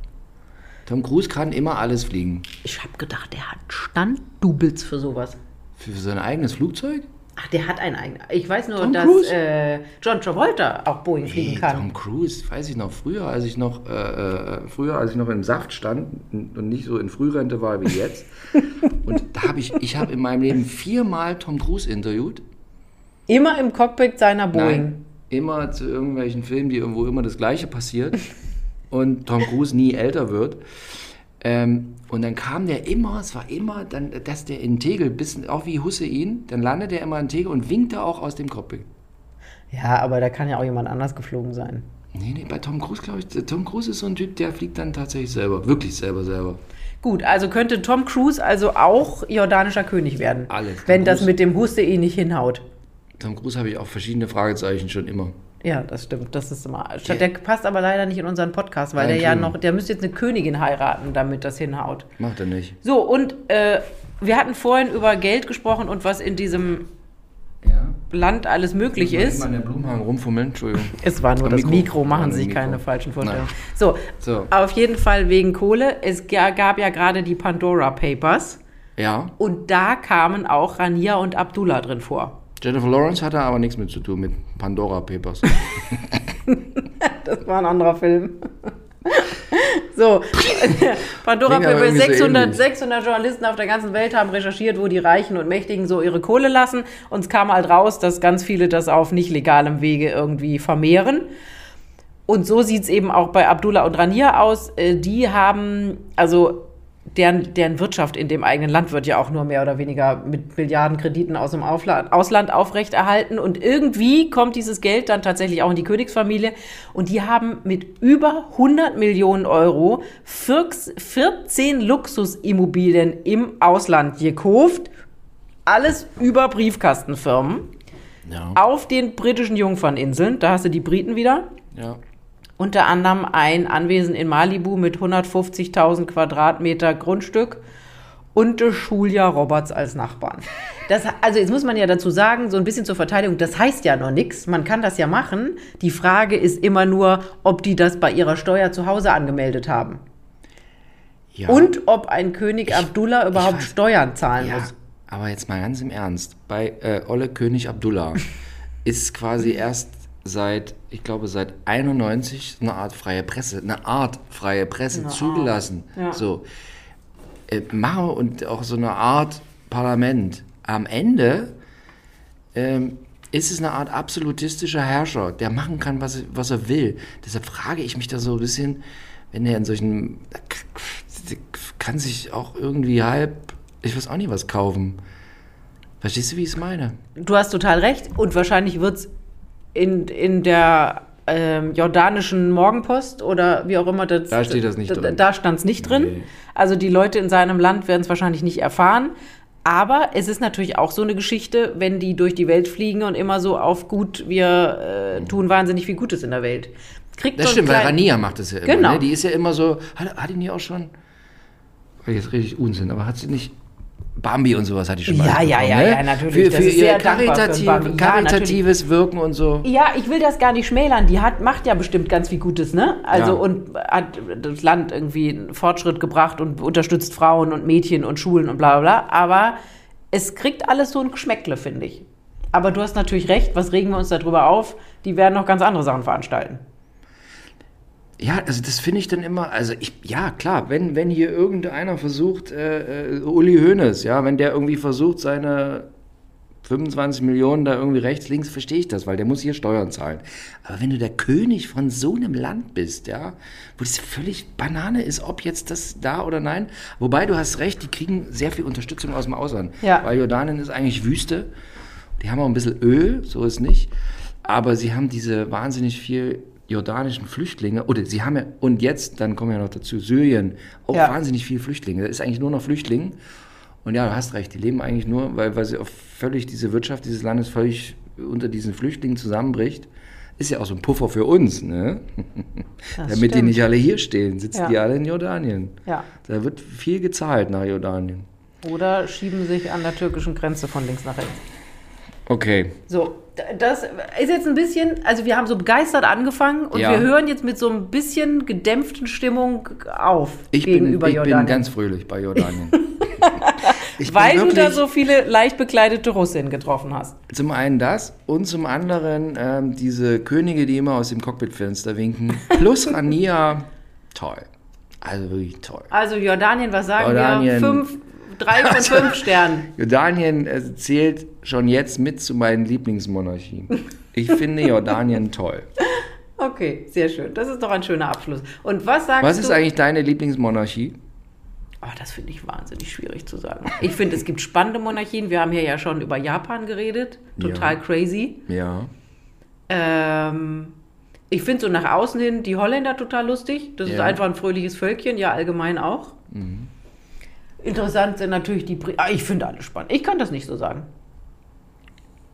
Tom Cruise kann immer alles fliegen. Ich habe gedacht, der hat Standdoubles für sowas. Für sein eigenes Flugzeug? Ach, der hat einen eigenen. Ich weiß nur, Tom dass äh, John Travolta auch Boeing fliegen Nee, kann. Tom Cruise, weiß ich noch, früher, als ich noch, äh, äh, früher, als ich noch im Saft stand und nicht so in Frührente war wie jetzt. [laughs] und da habe ich, ich habe in meinem Leben viermal Tom Cruise interviewt. Immer im Cockpit seiner Boeing. Nein, immer zu irgendwelchen Filmen, die irgendwo immer das Gleiche passiert und Tom Cruise nie älter wird. Ähm, und dann kam der immer, es war immer, dann, dass der in Tegel, bisschen, auch wie Hussein, dann landet er immer in Tegel und winkte auch aus dem Cockpit. Ja, aber da kann ja auch jemand anders geflogen sein. Nee, nee, bei Tom Cruise glaube ich, Tom Cruise ist so ein Typ, der fliegt dann tatsächlich selber, wirklich selber, selber. Gut, also könnte Tom Cruise also auch jordanischer König werden. Alles. Tom Wenn das Cruise- mit dem Hussein nicht hinhaut. Tom Cruise habe ich auch verschiedene Fragezeichen schon immer. Ja, das stimmt. Das ist immer. Der- Der, passt aber leider nicht in unseren Podcast, weil der ja noch, der müsste jetzt eine Königin heiraten, damit das hinhaut. Macht er nicht. So, und äh, wir hatten vorhin über Geld gesprochen und was in diesem Ja. Land alles möglich ist. Mal in der Blumenhagen rumfummeln, Entschuldigung. [laughs] Es war nur Am das Mikro. Mikro, machen Sie sich keine falschen Vorstellungen. So, So. auf jeden Fall wegen Kohle. Es ga- gab ja gerade die Pandora Papers Ja. und da kamen auch Rania und Abdullah drin vor. Jennifer Lawrence hatte aber nichts mit zu tun mit Pandora Papers. [laughs] Das war ein anderer Film. So, [laughs] Pandora Papers, irgendwie so 600, ähnlich. 600 Journalisten auf der ganzen Welt haben recherchiert, wo die Reichen und Mächtigen so ihre Kohle lassen. Und es kam halt raus, dass ganz viele das auf nicht legalem Wege irgendwie vermehren. Und so sieht es eben auch bei Abdullah und Rania aus. Äh, Die haben, also deren, deren Wirtschaft in dem eigenen Land wird ja auch nur mehr oder weniger mit Milliardenkrediten aus dem Aufla Ausland aufrechterhalten. Und irgendwie kommt dieses Geld dann tatsächlich auch in die Königsfamilie. Und die haben mit über 100 Millionen Euro 14 Luxusimmobilien im Ausland gekauft. Alles über Briefkastenfirmen Ja. auf den britischen Jungferninseln. Da hast du die Briten wieder. Ja. Unter anderem ein Anwesen in Malibu mit 150.000 Quadratmeter Grundstück und äh, Julia Roberts als Nachbarn. Das, also jetzt muss man ja dazu sagen, so ein bisschen zur Verteidigung, das heißt ja noch nichts. Man kann das ja machen. Die Frage ist immer nur, ob die das bei ihrer Steuer zu Hause angemeldet haben. Ja. Und ob ein König Abdullah überhaupt weiß- Steuern zahlen Ja, muss. aber jetzt mal ganz im Ernst. Bei äh, Olle König Abdullah [laughs] ist quasi erst seit, ich glaube, seit 91 eine Art freie Presse, eine Art freie Presse zugelassen. Ja. So. Äh, machen wir und auch so eine Art Parlament. Am Ende ähm, ist es eine Art absolutistischer Herrscher, der machen kann, was, was er will. Deshalb frage ich mich da so ein bisschen, wenn er in solchen, kann sich auch irgendwie halb, ich weiß auch nicht, was kaufen. Verstehst du, wie ich es meine? Du hast total recht. Und wahrscheinlich wird es in, in der ähm, jordanischen Morgenpost oder wie auch immer das. Da steht das nicht da, drin. Da stand es nicht drin. Nee. Also die Leute in seinem Land werden es wahrscheinlich nicht erfahren. Aber es ist natürlich auch so eine Geschichte, wenn die durch die Welt fliegen und immer so auf gut, wir äh, tun wahnsinnig viel Gutes in der Welt. Kriegt Das so stimmt, weil Rania macht das ja immer. Genau. Ne? Die ist ja immer so, hat, hat die nie auch schon, jetzt rede ich Unsinn, aber hat sie nicht, Bambi und sowas hat die schon mal. Ja, ja, ja, ne? ja, natürlich. Für, für ihr dankbar für karitativ, Bambi. Ja, karitatives Wirken und so. Ja, ich will das gar nicht schmälern. Die hat, macht ja bestimmt ganz viel Gutes, ne? Also Ja. und hat das Land irgendwie einen Fortschritt gebracht und unterstützt Frauen und Mädchen und Schulen und bla bla bla. Aber es kriegt alles so ein Geschmäckle, finde ich. Aber du hast natürlich recht, was regen wir uns darüber auf? Die werden noch ganz andere Sachen veranstalten. Ja, also das finde ich dann immer, also ich, ja klar, wenn, wenn hier irgendeiner versucht, äh, äh, Uli Hoeneß, ja, wenn der irgendwie versucht, seine 25 Millionen da irgendwie rechts, links, verstehe ich das, weil der muss hier Steuern zahlen. Aber wenn du der König von so einem Land bist, ja, wo das völlig Banane ist, ob jetzt das da oder nein, wobei du hast recht, die kriegen sehr viel Unterstützung aus dem Ausland. Ja. Weil Jordanien ist eigentlich Wüste, die haben auch ein bisschen Öl, so ist nicht, aber sie haben diese wahnsinnig viel jordanischen Flüchtlinge, oder sie haben ja, und jetzt, dann kommen ja noch dazu, Syrien, auch Ja. wahnsinnig viele Flüchtlinge. Da ist eigentlich nur noch Flüchtling. Und ja, du hast recht, die leben eigentlich nur, weil, weil sie auch völlig, diese Wirtschaft dieses Landes völlig unter diesen Flüchtlingen zusammenbricht. Ist ja auch so ein Puffer für uns, ne? Das [laughs] Damit die stimmt. nicht alle hier stehen, sitzen Ja. die alle in Jordanien. Ja. Da wird viel gezahlt nach Jordanien. Oder schieben sich an der türkischen Grenze von links nach rechts. Okay. So, das ist jetzt ein bisschen, also wir haben so begeistert angefangen und Ja. wir hören jetzt mit so ein bisschen gedämpften Stimmung auf Ich, bin, gegenüber ich bin Jordanien. ganz fröhlich bei Jordanien. [laughs] ich weil bin du da wirklich- so viele leicht bekleidete Russinnen getroffen hast. Zum einen das und zum anderen ähm, diese Könige, die immer aus dem Cockpitfenster winken. [laughs] Plus Rania, toll. Also wirklich toll. Also Jordanien, was sagen Jordanien. wir? Fünf, drei von fünf Sternen. Jordanien äh, zählt schon jetzt mit zu meinen Lieblingsmonarchien. Ich finde Jordanien toll. Okay, sehr schön. Das ist doch ein schöner Abschluss. Und was sagst Was du? ist eigentlich deine Lieblingsmonarchie? Oh, das finde ich wahnsinnig schwierig zu sagen. Ich finde, es gibt spannende Monarchien. Wir haben hier ja schon über Japan geredet. Total Ja. crazy. Ja. Ähm, ich finde so nach außen hin die Holländer total lustig. Das ist Ja. einfach ein fröhliches Völkchen, ja allgemein auch. Interessant sind natürlich die Bri ah, Ich finde alle spannend. Ich kann das nicht so sagen.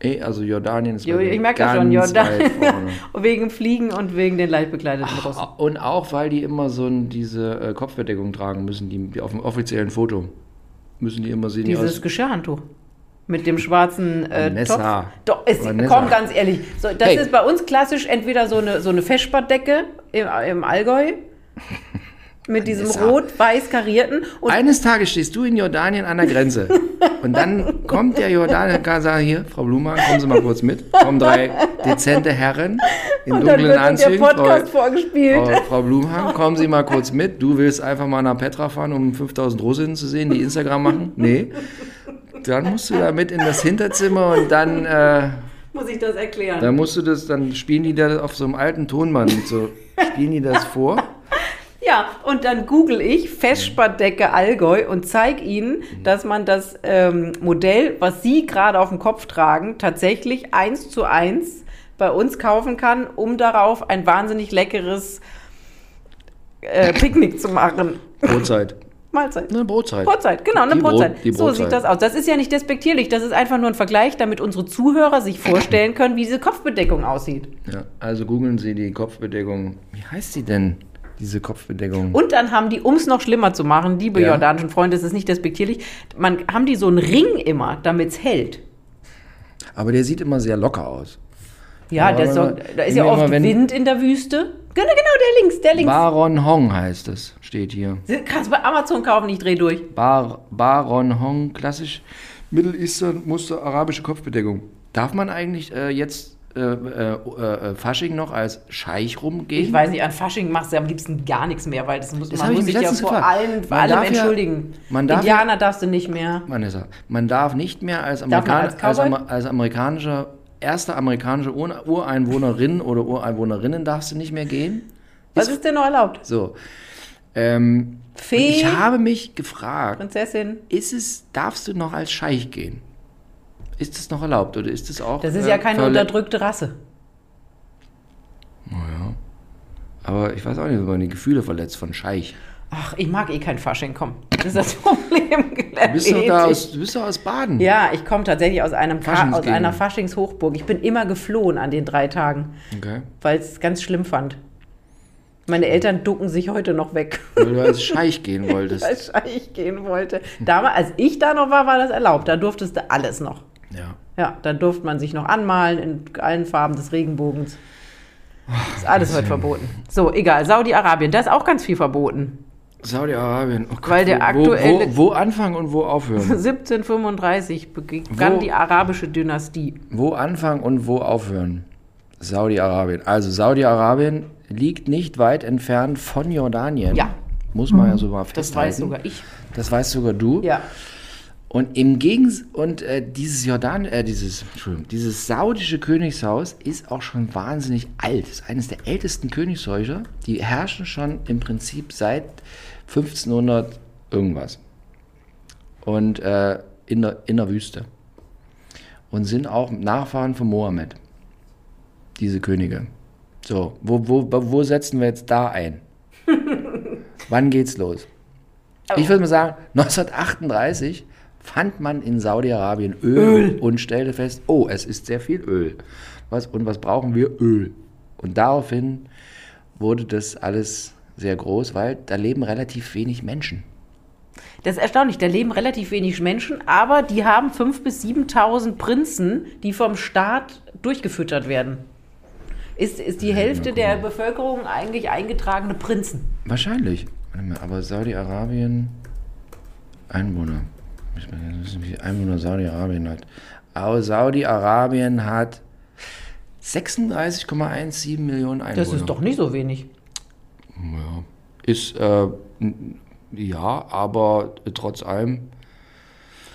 Eh, Also Jordanien ist Jo, Ich merke ganz schon, Jordan. weit vorne. [laughs] wegen Fliegen und wegen den leicht bekleideten Russen. Und auch, weil die immer so ein, diese äh, Kopfbedeckung tragen müssen, die, die auf dem offiziellen Foto. Müssen die immer sehen, die Dieses. Geschirrhandtuch. Mit dem schwarzen äh, Vanessa. Topf. Doch, es, Vanessa. komm, ganz ehrlich. So, das Hey. ist bei uns klassisch entweder so eine, so eine Feschbartdecke im, im Allgäu mit diesem rot-weiß karierten und Eines Tages stehst du in Jordanien an der Grenze. [laughs] Und dann kommt der Jordaner und kann sagen, hier, Frau Blumer, kommen Sie mal kurz mit. Kommen drei dezente Herren in Und dann dunklen wird uns der Anzügen. Podcast Frau, vorgespielt. Frau, Frau Blumhagen, kommen Sie mal kurz mit. Du willst einfach mal nach Petra fahren, um 5000 Russinnen zu sehen, die Instagram machen? Nee. Dann musst du da mit in das Hinterzimmer und dann, äh, Muss ich das erklären? dann musst du das, dann spielen die da auf so einem alten Tonband, so, spielen die das vor. Ja, und dann google ich Festspardecke Allgäu und zeige ihnen, dass man das ähm, Modell, was sie gerade auf dem Kopf tragen, tatsächlich eins zu eins bei uns kaufen kann, um darauf ein wahnsinnig leckeres äh, [coughs] Picknick zu machen. Brotzeit. [coughs] Mahlzeit. Eine Brotzeit. Brotzeit, genau, eine Die Brot- Brotzeit. die So Brotzeit. sieht das aus. Das ist ja nicht despektierlich, das ist einfach nur ein Vergleich, damit unsere Zuhörer sich vorstellen können, wie diese Kopfbedeckung aussieht. Ja, also googeln Sie die Kopfbedeckung. Wie heißt die denn, diese Kopfbedeckung? Und dann haben die, um es noch schlimmer zu machen, liebe Ja. jordanischen Freunde, es ist nicht despektierlich, man, haben die so einen Ring immer, damit es hält. Aber der sieht immer sehr locker aus. Ja, der man- da ist ja immer oft wenn- Wind in der Wüste. Genau, genau, der links, der links. Baron Hong heißt es, steht hier. Kannst du bei Amazon kaufen, ich dreh durch. Bar, Baron Hong, klassisch Middle Eastern Muster, arabische Kopfbedeckung. Darf man eigentlich äh, jetzt äh, äh, äh, Fasching noch als Scheich rumgehen? Ich weiß nicht, an Fasching machst du am liebsten gar nichts mehr, weil das muss, Das man muss sich ja vor allen, vor allem ja- entschuldigen. man darf ja- Indianer darfst du nicht mehr. Vanessa, man darf nicht mehr als, Amerikan als als? Amer als amerikanischer, erster amerikanischer Ur Ureinwohnerin oder Ureinwohnerinnen darfst du nicht mehr gehen. Was ist denn noch erlaubt? So. Ähm, Fee, ich habe mich gefragt, Prinzessin. ist es, darfst du noch als Scheich gehen? Ist das noch erlaubt oder ist das auch? Das ist äh, ja keine unterdrückte Rasse. Aber ich weiß auch nicht, ob man die Gefühle verletzt von Scheich. Ach, ich mag eh kein Fasching, komm. Das ist das [laughs] Problem. Du bist doch, da aus, du bist doch aus Baden. Ja, ich komme tatsächlich aus, einem Fa aus einer Faschingshochburg. Ich bin immer geflohen an den drei Tagen, Okay. weil es ganz schlimm fand. Meine Eltern ducken sich heute noch weg, Weil du als Scheich gehen [laughs] wolltest. als ich gehen wollte. Damals, als ich da noch war, war das erlaubt. Da durftest du alles noch. Ja. Ja, da durfte man sich noch anmalen in allen Farben des Regenbogens. Ist alles heute verboten. So, egal. Saudi-Arabien, da ist auch ganz viel verboten. Saudi-Arabien. Oh Gott, Weil der wo, wo, aktuelle- wo, wo anfangen und wo aufhören? [laughs] 1735 begann Wo- die arabische Dynastie. wo anfangen und wo aufhören? Saudi-Arabien. Also Saudi-Arabien liegt nicht weit entfernt von Jordanien. Ja. Muss man ja so mal Das festhalten. weiß sogar ich. Das weißt sogar du. Ja. Und im Gegensatz und äh, dieses Jordan, äh, dieses, Entschuldigung, dieses saudische Königshaus ist auch schon wahnsinnig alt. Ist eines der ältesten Königshäuser. Die herrschen schon im Prinzip seit 1500 irgendwas. Und äh, in, der, in der Wüste. Und sind auch Nachfahren von Mohammed. Diese Könige. So, wo, wo, wo setzen wir jetzt da ein? [laughs] Wann geht's los? Ich würde mal sagen, 1938 fand man in Saudi-Arabien Öl, und stellte fest, oh, es ist sehr viel Öl. Was, und was brauchen wir? Öl. Und daraufhin wurde das alles sehr groß, weil da leben relativ wenig Menschen. Das ist erstaunlich. Da leben relativ wenig Menschen, aber die haben 5.000 bis 7.000 Prinzen, die vom Staat durchgefüttert werden. Ist, ist die Hälfte der Bevölkerung eigentlich eingetragene Prinzen? Wahrscheinlich. Warte mal, aber Saudi-Arabien, Einwohner. Ich muss mal wissen, wie Einwohner Saudi-Arabien hat. Aber Saudi-Arabien hat 36,17 Millionen Einwohner. Das ist doch nicht so wenig. Ja. Ist, äh, ja, aber trotz allem.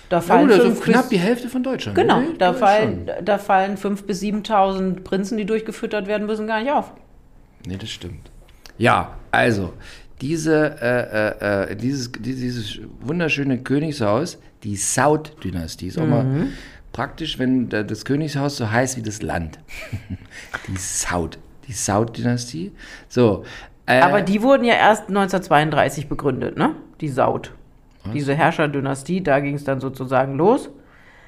Da Ja, fallen also fünf knapp bis, die Hälfte von Deutschland. Genau, Ne? da Ja, fallen, schon. da fallen 5.000 bis 7.000 Prinzen, die durchgefüttert werden müssen, gar nicht auf. Nee, das stimmt. Ja, also, diese, äh, äh, äh, dieses, dieses wunderschöne Königshaus, die Saud-Dynastie, ist auch mal praktisch, wenn da- das Königshaus so heißt wie das Land. [laughs] die Saud, die Saud-Dynastie. So. Äh, Aber die wurden ja erst 1932 begründet, ne? Die Saud. Diese Herrscherdynastie, da ging es dann sozusagen los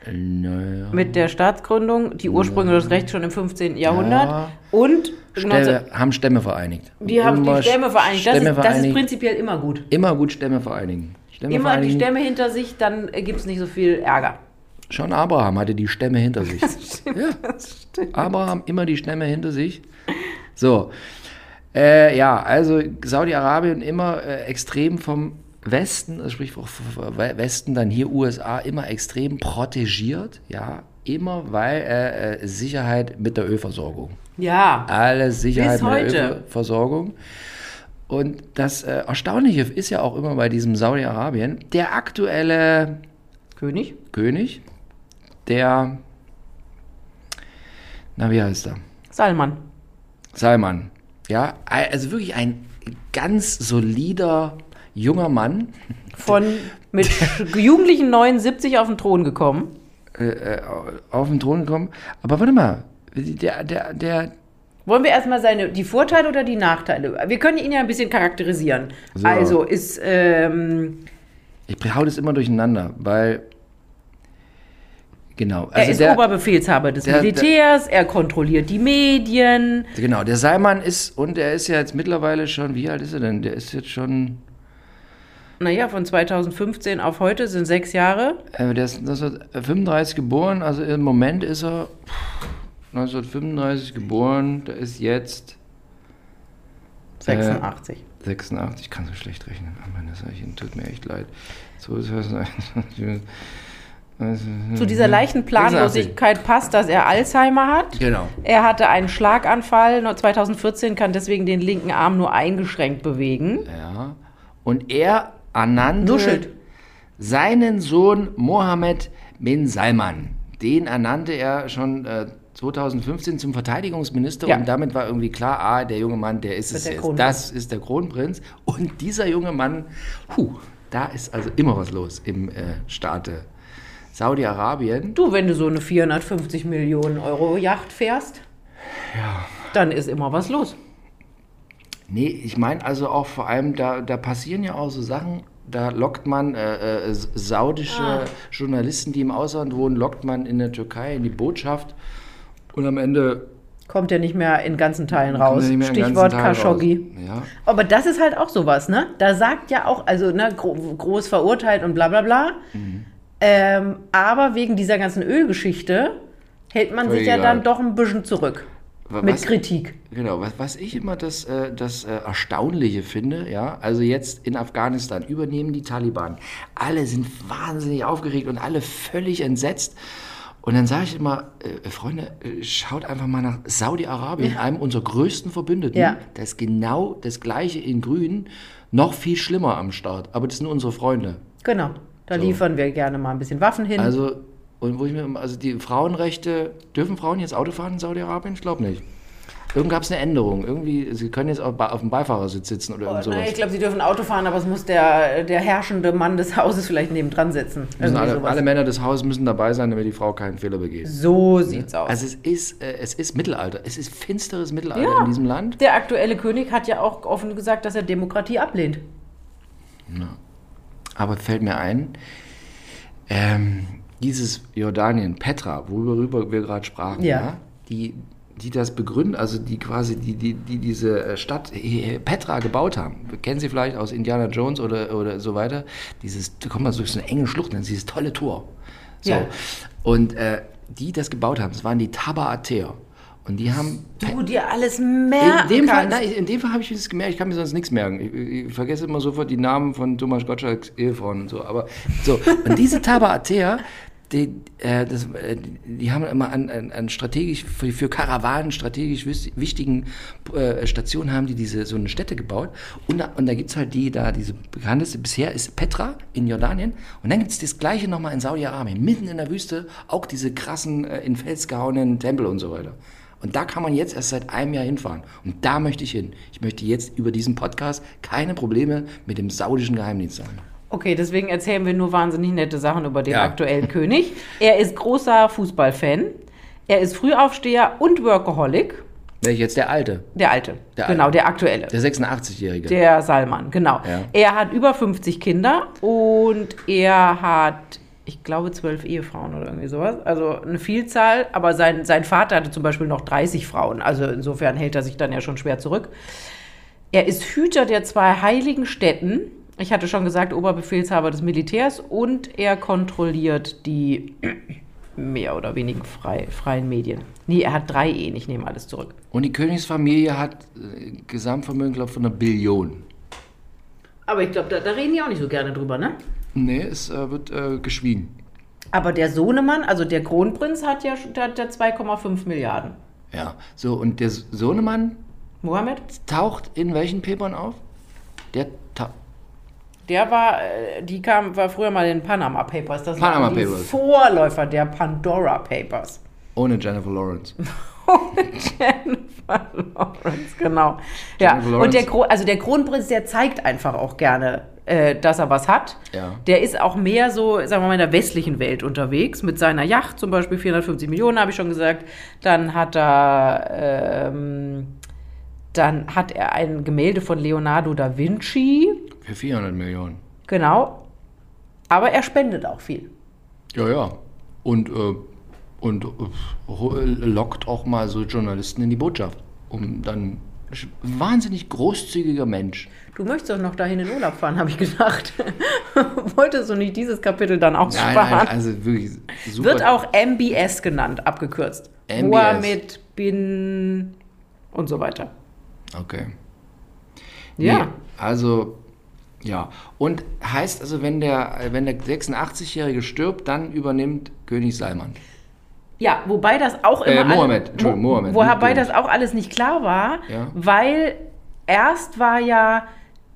naja. mit der Staatsgründung. Die Ursprünge des Rechts schon im 15. Jahrhundert. Ja. Und 19 Stämme, haben Stämme vereinigt. die haben die Stämme vereinigt. Das, Stämme ist, das ist vereinigt. prinzipiell immer gut. Immer gut Stämme vereinigen. Stämme Immer die. Stämme hinter sich, dann gibt es nicht so viel Ärger. Schon Abraham hatte die Stämme hinter sich. [laughs] ja. Abraham immer die Stämme hinter sich. So. Äh, ja, also Saudi-Arabien immer äh, extrem vom Westen, also sprich Westen, dann hier USA, immer extrem protegiert. Ja, immer weil äh, äh, Sicherheit mit der Ölversorgung. Ja. Alles Sicherheit mit der Ölversorgung. Und das äh, Erstaunliche ist ja auch immer bei diesem Saudi-Arabien, der aktuelle König? König, der, na wie heißt er? Salman. Salman. Ja, also wirklich ein ganz solider junger Mann, Von mit [laughs] jugendlichen 79 auf den Thron gekommen. äh, auf den Thron gekommen. Aber warte mal, der, der, der, Wollen wir erstmal seine, die Vorteile oder die Nachteile? Wir können ihn ja ein bisschen charakterisieren. So. Also ist, ähm, ich hau das immer durcheinander, weil, genau, er also ist der, Oberbefehlshaber des der- der- Militärs, er kontrolliert die Medien. genau, der Salman ist, und er ist ja jetzt mittlerweile schon, wie alt ist er denn? Der ist jetzt schon, Naja, von 2015 auf heute sind sechs Jahre. äh, der ist 1935 geboren, also im Moment ist er, pff, 1935 geboren, der ist jetzt 86. 86, ich kann so schlecht rechnen. Oh Mann, das tut mir echt leid. So ist es. Zu dieser leichten Planlosigkeit passt, dass er Alzheimer hat. Genau. Er hatte einen Schlaganfall. Nur 2014 kann deswegen den linken Arm nur eingeschränkt bewegen. Ja. Und er ernannte Nuschelt. seinen Sohn Mohammed bin Salman. Den ernannte er schon äh, 2015 zum Verteidigungsminister Ja. und damit war irgendwie klar, ah, der junge Mann, der ist Das es der jetzt. Kronprinz. Das ist der Kronprinz. Und dieser junge Mann, puh, da ist also immer was los im äh, Staate Saudi-Arabien. Du, wenn du so eine 450 Millionen Euro Yacht fährst, dann ist immer was los. Nee, ich meine also auch vor allem, da, da passieren ja auch so Sachen, da lockt man äh, äh, saudische Ah. Journalisten, die im Ausland wohnen, lockt man in der Türkei in die Botschaft und am Ende Kommt ja nicht mehr in ganzen Teilen raus. Stichwort Tag raus. Khashoggi. Ja, Aber das ist halt auch sowas, ne? Da sagt ja auch, also ne, gro groß verurteilt und bla bla bla. Mhm. Ähm, aber wegen dieser ganzen Ölgeschichte hält man sich ja Völlig dann doch ein bisschen zurück. Wa- Mit was- Kritik. Genau, was, was ich immer das, äh, das äh, Erstaunliche finde, ja, also jetzt in Afghanistan übernehmen die Taliban. Alle sind wahnsinnig aufgeregt und alle völlig entsetzt. Und dann sage ich immer, äh, Freunde, äh, schaut einfach mal nach Saudi-Arabien, einem unserer größten Verbündeten. Ja. Da ist genau das Gleiche in Grün, noch viel schlimmer am Start. Aber das sind unsere Freunde. Genau. Da So. liefern wir gerne mal ein bisschen Waffen hin. Also, und wo ich mir, also die Frauenrechte, dürfen Frauen jetzt Auto fahren in Saudi-Arabien? Ich glaube nicht. Irgend gab es eine Änderung. Irgendwie, sie können jetzt auf, auf dem Beifahrersitz sitzen oder irgend Oh, Nein, sowas. ich glaube, sie dürfen Auto fahren, aber es muss der, der herrschende Mann des Hauses vielleicht nebendran sitzen. Alle, alle Männer des Hauses müssen dabei sein, damit die Frau keinen Fehler begeht. so sieht's aus. Also es ist, äh, es ist Mittelalter. Es ist finsteres Mittelalter Ja. in diesem Land. der aktuelle König hat ja auch offen gesagt, dass er Demokratie ablehnt. Aber fällt mir ein, ähm, dieses Jordanien, Petra, worüber wir gerade sprachen, Ja. ja. die, die das begründen, also die quasi die, die, die diese äh, Stadt äh, Petra gebaut haben. Kennen Sie vielleicht aus Indiana Jones oder, oder so weiter? Dieses, da kommt man durch so eine enge Schlucht, dann dieses tolle Tor. So. Ja. Und äh, die das gebaut haben, das waren die Tabaater. Und die haben Du dir alles merken in dem Fall, nein, in dem Fall habe ich es gemerkt, ich kann mir sonst nichts merken. Ich, ich vergesse immer sofort die Namen von Thomas Gottschalks Ehefrauen und so. Aber so, und diese Tabaater, die, äh, das, äh, die haben immer an, an, an strategisch, für, für Karawanen strategisch wichtigen äh, Stationen haben die diese so eine Stätte gebaut. Und da, und da gibt halt die, da diese bekannteste bisher ist Petra in Jordanien. Und dann gibt es das gleiche nochmal in Saudi-Arabien, mitten in der Wüste, auch diese krassen, äh, in Fels gehauenen Tempel und so weiter. Und da kann man jetzt erst seit einem Jahr hinfahren. Und da möchte ich hin. Ich möchte jetzt über diesen Podcast keine Probleme mit dem saudischen Geheimdienst haben. Okay, deswegen erzählen wir nur wahnsinnig nette Sachen über den Ja. aktuellen [laughs] König. Er ist großer Fußballfan. Er ist Frühaufsteher und Workaholic. Welch jetzt der Alte, Der alte. Der genau, Alte. der aktuelle. der 86-Jährige. Der Salman, genau. Ja. Er hat über 50 Kinder und er hat, ich glaube, zwölf Ehefrauen oder irgendwie sowas. Also eine Vielzahl, aber sein, sein Vater hatte zum Beispiel noch 30 Frauen. Also insofern hält er sich dann ja schon schwer zurück. Er ist Hüter der zwei heiligen Städten. Ich hatte schon gesagt, Oberbefehlshaber des Militärs und er kontrolliert die mehr oder weniger frei, freien Medien. Nee, er hat drei Ehen, ich nehme alles zurück. Und die Königsfamilie hat äh, Gesamtvermögen, glaube ich, von einer Billion. Aber ich glaube, da, da reden die auch nicht so gerne drüber, ne? Nee, es äh, wird äh, geschwiegen. Aber der Sohnemann, also der Kronprinz, hat ja, hat ja 2,5 Milliarden. Ja. So, und der Sohnemann Mohammed, taucht in welchen Papern auf? Der der war, äh, die kam, war früher mal in Panama Papers. Das Panama waren die Papers. Vorläufer der Pandora Papers. ohne Jennifer Lawrence. [laughs] Jennifer Lawrence, genau. Ja, Jennifer Lawrence. und der, also der Kronprinz, der zeigt einfach auch gerne, äh, dass er was hat. Ja. Der ist auch mehr so, sagen wir mal, in der westlichen Welt unterwegs, mit seiner Yacht, zum Beispiel 450 Millionen, habe ich schon gesagt. Dann hat er, ähm, dann hat er ein Gemälde von Leonardo da Vinci, Für 400 Millionen. genau. Aber er spendet auch viel. Ja, ja. Und, äh, und äh, lockt auch mal so Journalisten in die Botschaft, um dann wahnsinnig großzügiger Mensch. Du möchtest doch noch dahin in Urlaub fahren, habe ich gedacht. [laughs] Wolltest du nicht dieses Kapitel dann auch Nein, sparen? nein, also wirklich super. Wird auch MBS genannt, abgekürzt. MBS. Mohammed bin und so weiter. Okay. Ja. Nee, also, ja. Und heißt also, wenn der, wenn der 86-Jährige stirbt, dann übernimmt König Salman. Ja, wobei das auch Äh, immer. alle- Mohammed, Entschuldigung, wo- Mohammed, Wobei das auch alles nicht klar war, Ja. weil erst war ja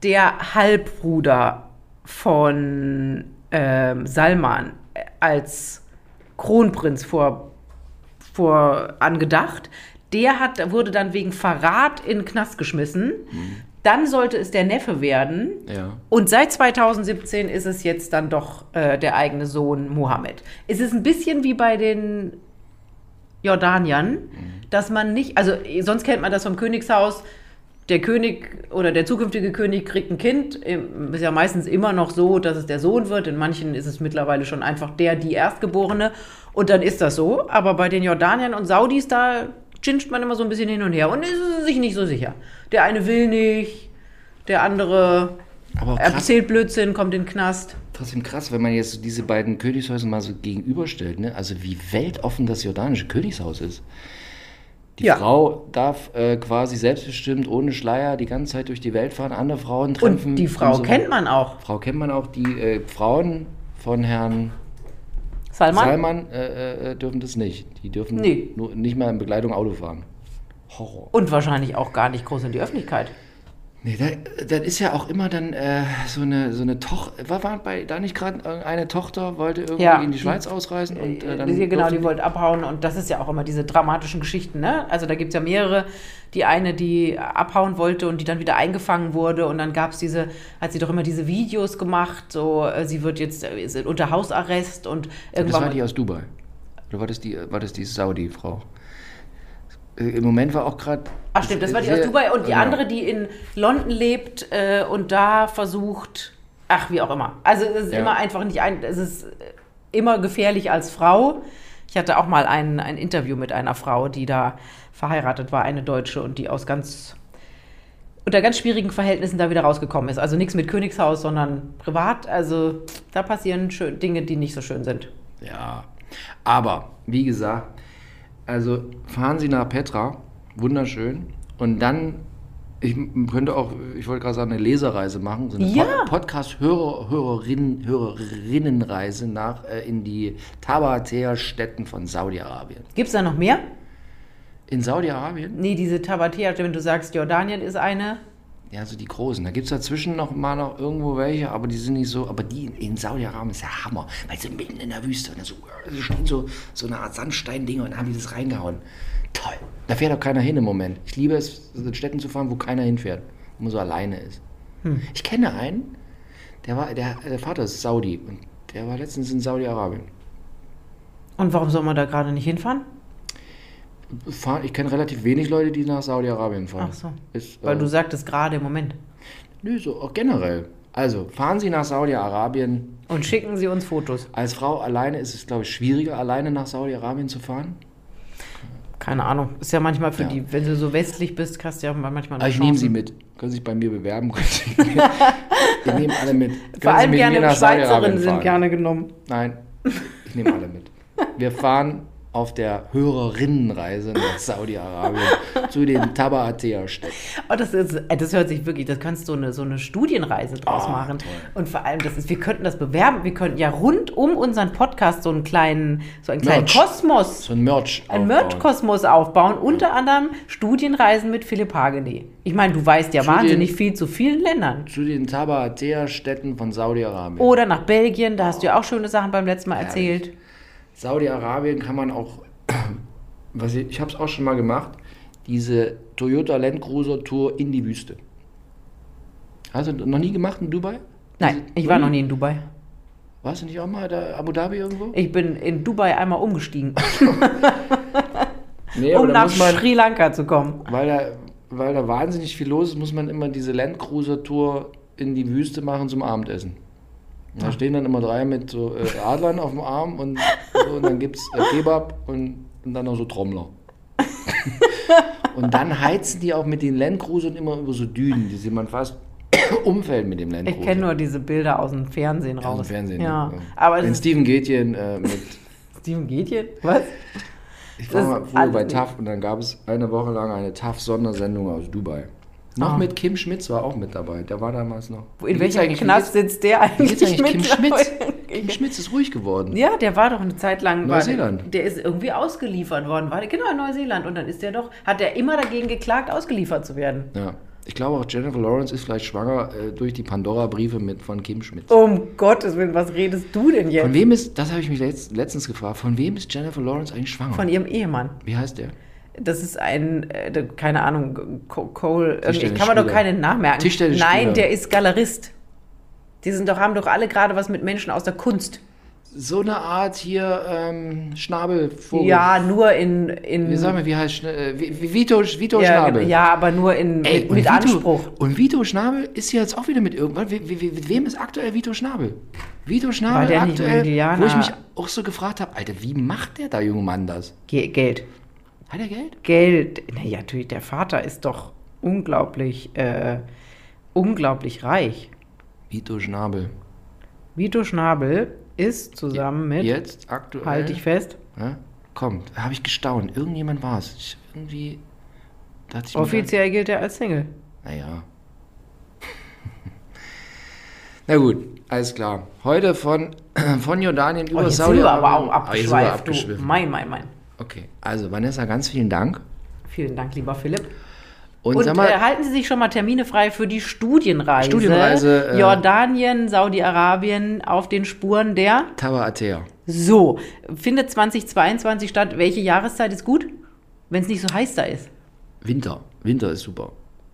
der Halbbruder von ähm, Salman äh, als Kronprinz vor, vor angedacht. Der hat, wurde dann wegen Verrat in den Knast geschmissen. Mhm. Dann sollte es der Neffe werden. Ja. Und seit 2017 ist es jetzt dann doch äh, der eigene Sohn Mohammed. Es ist ein bisschen wie bei den Jordaniern, dass man nicht, also sonst kennt man das vom Königshaus, der König oder der zukünftige König kriegt ein Kind. Ist ja meistens immer noch so, dass es der Sohn wird. In manchen ist es mittlerweile schon einfach der, die Erstgeborene. Und dann ist das so. Aber bei den Jordaniern und Saudis, da ginscht man immer so ein bisschen hin und her und ist sich nicht so sicher. Der eine will nicht, der andere erzählt Blödsinn, kommt in den Knast. trotzdem krass, wenn man jetzt diese beiden Königshäuser mal so gegenüberstellt, ne? Also wie weltoffen das jordanische Königshaus ist. Die Ja. Frau darf äh, quasi selbstbestimmt ohne Schleier die ganze Zeit durch die Welt fahren, andere Frauen treffen. Und die Frau so kennt man auch. Frau kennt man auch. Die äh, Frauen von Herrn Salman? Salman äh, äh, dürfen das nicht. Die dürfen Nee. nur, nicht mal in Begleitung Auto fahren. Horror. Und wahrscheinlich auch gar nicht groß in die Öffentlichkeit. Nee, da, das ist ja auch immer dann äh, so eine, so eine Tochter. War, war bei, da nicht gerade eine Tochter, wollte irgendwie Ja. in die Schweiz ausreisen und äh, dann. die, genau, durfte die wollte abhauen und das ist ja auch immer diese dramatischen Geschichten, ne? Also da gibt es ja mehrere. Die eine, die abhauen wollte und die dann wieder eingefangen wurde und dann gab es diese, hat sie doch immer diese Videos gemacht, so äh, sie wird jetzt äh, unter Hausarrest und Das irgendwann. war die aus Dubai. Oder war das die, war das die Saudi-Frau? Äh, Im Moment war auch gerade. Ach stimmt, das war die aus Dubai und die andere, die in London lebt äh, und da versucht, ach wie auch immer. Also es ist Ja. immer einfach nicht ein, es ist äh, immer gefährlich als Frau. Ich hatte auch mal ein, ein Interview mit einer Frau, die da verheiratet war, eine Deutsche und die aus ganz unter ganz schwierigen Verhältnissen da wieder rausgekommen ist. Also nichts mit Königshaus, sondern privat. Also da passieren schön, Dinge, die nicht so schön sind. Ja. Aber, wie gesagt, also fahren Sie nach Petra, wunderschön. Und dann, ich könnte auch, ich wollte gerade sagen, eine Leserreise machen, so eine Ja. Po- Podcast-Hörer, Hörerinnen, Hörerinnenreise nach äh, in die Tabatea-Städten von Saudi-Arabien. Gibt es da noch mehr? In Saudi-Arabien? Nee, diese Tabatea, wenn du sagst, Jordanien ist eine. Ja, so die großen. Da gibt es dazwischen noch mal noch irgendwo welche, aber die sind nicht so. Aber die in, Saudi-Arabien ist der Hammer, weil sie mitten in der Wüste und da so, da stehen so, so eine Art Sandsteindinger und haben die das reingehauen. Toll. Da fährt auch keiner hin im Moment. Ich liebe es, in Städten zu fahren, wo keiner hinfährt, wo man so alleine ist. Ich kenne einen, der war, der, der Vater ist Saudi und der war letztens in Saudi-Arabien. Und warum soll man da gerade nicht hinfahren? Fahr- Ich kenne relativ wenig Leute, die nach Saudi-Arabien fahren. Ach so. Ist, Weil äh, du sagtest gerade im Moment. Nö, so auch generell. Also, fahren Sie nach Saudi-Arabien, Und schicken sie uns Fotos. Als Frau alleine ist es, glaube ich, schwieriger, alleine nach Saudi-Arabien zu fahren. Keine Ahnung. Ist ja manchmal für Ja. die, wenn du so westlich bist, hast du ja manchmal eine ich nehme sie mit. Können sich bei mir bewerben. [laughs] Sie Wir nehmen alle mit. Können Vor Sie allem gerne Schweizerinnen sind fahren? gerne genommen. Nein, ich nehme alle mit. Wir fahren auf der Hörerinnenreise nach Saudi-Arabien [laughs] zu den Tabatea-Städten. Oh, das, ist, äh, das hört sich wirklich, das kannst du eine, so eine Studienreise draus Oh, machen. toll. Und vor allem, das ist, wir könnten das bewerben, wir könnten ja rund um unseren Podcast so einen kleinen, so einen kleinen Merch. Kosmos, So ein Merch. einen aufbauen. Merch-Kosmos aufbauen, unter anderem Studienreisen mit Philipp Hagene. Ich meine, du weißt ja Zu den- wahnsinnig viel zu vielen Ländern. Zu den Tabatea-Städten von Saudi-Arabien. Oder nach Belgien, da hast du ja auch schöne Sachen beim letzten Mal Herrlich. erzählt. Saudi-Arabien kann man auch, [clears throat] was ich, ich habe es auch schon mal gemacht, diese Toyota Land Cruiser Tour in die Wüste. Hast du noch nie gemacht in Dubai? Nein, ich war noch nie in Dubai. Warst du nicht auch mal da Abu Dhabi irgendwo? Ich bin in Dubai einmal umgestiegen, [laughs] Nee, um nach man, Sri Lanka zu kommen. weil da, weil da wahnsinnig viel los ist, muss man immer diese Land Cruiser Tour in die Wüste machen zum Abendessen. Da stehen dann immer drei mit so äh, Adlern auf dem Arm und, so, und dann gibt es äh, Kebab und, und dann noch so Trommler. [laughs] und dann heizen die auch mit den Landcruisern immer über so Dünen, die sieht man fast [coughs] umfällt mit dem Landcruiser. Ich kenne nur diese Bilder aus dem Fernsehen raus. Aus dem Fernsehen. Ja. Aber Den das Steven Gätjen äh, mit. [laughs] Steven Gätjen? Was? Ich war mal früher bei TAF und dann gab es eine Woche lang eine TAF-Sondersendung aus Dubai. Noch Ah. mit Kim Schmitz war auch mit dabei. Der war damals noch. In welchem Knast sitzt der eigentlich? eigentlich Kim Schmitz? [laughs] Kim Schmitz ist ruhig geworden. Ja, der war doch eine Zeit lang. Neuseeland. Der ist irgendwie ausgeliefert worden. War, der- genau, in Neuseeland. Und dann ist der doch, hat er immer dagegen geklagt, ausgeliefert zu werden. Ja. Ich glaube auch Jennifer Lawrence ist vielleicht schwanger äh, durch die Pandora-Briefe mit von Kim Schmitz. Um Gottes Willen, was redest du denn Von jetzt? wem ist, das habe ich mich letzt, letztens gefragt, von wem ist Jennifer Lawrence eigentlich schwanger? Von ihrem Ehemann. Wie heißt der? Das ist ein, äh, keine Ahnung, Co- Cole. Ich Tischtennisspieler. kann mir doch keinen Namen merken. Tischtennisspieler. Nein, der ist Galerist. Die sind doch, haben doch alle gerade was mit Menschen aus der Kunst. So eine Art hier ähm, Schnabelvogel. Ja, nur in. in Wie sagen wir, wie heißt äh, Vito, Vito ja, Schnabel? ja, aber nur in, Ey, mit, mit Vito, Anspruch. Und Vito Schnabel ist ja jetzt auch wieder mit irgendwann. Wie, wie, mit wem ist aktuell Vito Schnabel? Vito Schnabel aktuell, wo ich mich auch so gefragt habe, Alter, wie macht der da junge Mann das? Ge Geld. Hat er Geld? Geld. Naja, natürlich, der Vater ist doch unglaublich, äh, unglaublich reich. Vito Schnabel. Vito Schnabel ist zusammen mit, Jetzt aktuell. halte ich fest, Ja? Komm, da habe ich gestaunt. Irgendjemand war es. Irgendwie. offiziell gilt er als Single. Naja. [laughs] Na gut, alles klar. Heute von, [clears throat] von Jordanien Oh, über auch Ah, jetzt sind wir abgeschweift. Du. Mein, mein, mein. Okay, also Vanessa, ganz vielen Dank. Vielen Dank, lieber Philipp. Und, Und mal, äh, halten Sie sich schon mal Termine frei für die Studienreise. Studienreise, äh, Jordanien, Saudi-Arabien auf den Spuren der. Tawa Atea. So, findet 2022 statt. Welche Jahreszeit ist gut? Wenn es nicht so heiß da ist. Winter. Winter ist super.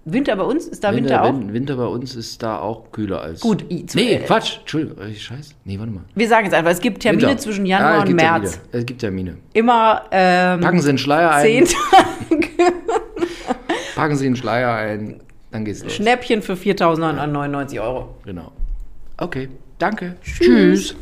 Winter bei uns? Ist da Winter, auch? Win- Winter bei uns ist da auch kühler als. Gut, zu- Nee, äh, Quatsch. Entschuldigung. Scheiße. Nee, warte mal. Wir sagen jetzt einfach, es gibt Termine Winter. zwischen Ja, Januar es und März. Termine. Es gibt Termine. Immer ähm, Packen Sie einen Schleier ein. zehn [laughs] Tage. Packen Sie einen Schleier ein. Dann geht's los. Schnäppchen für 4.999 Euro. Genau. Okay. Danke. Tschüss. Tschüss.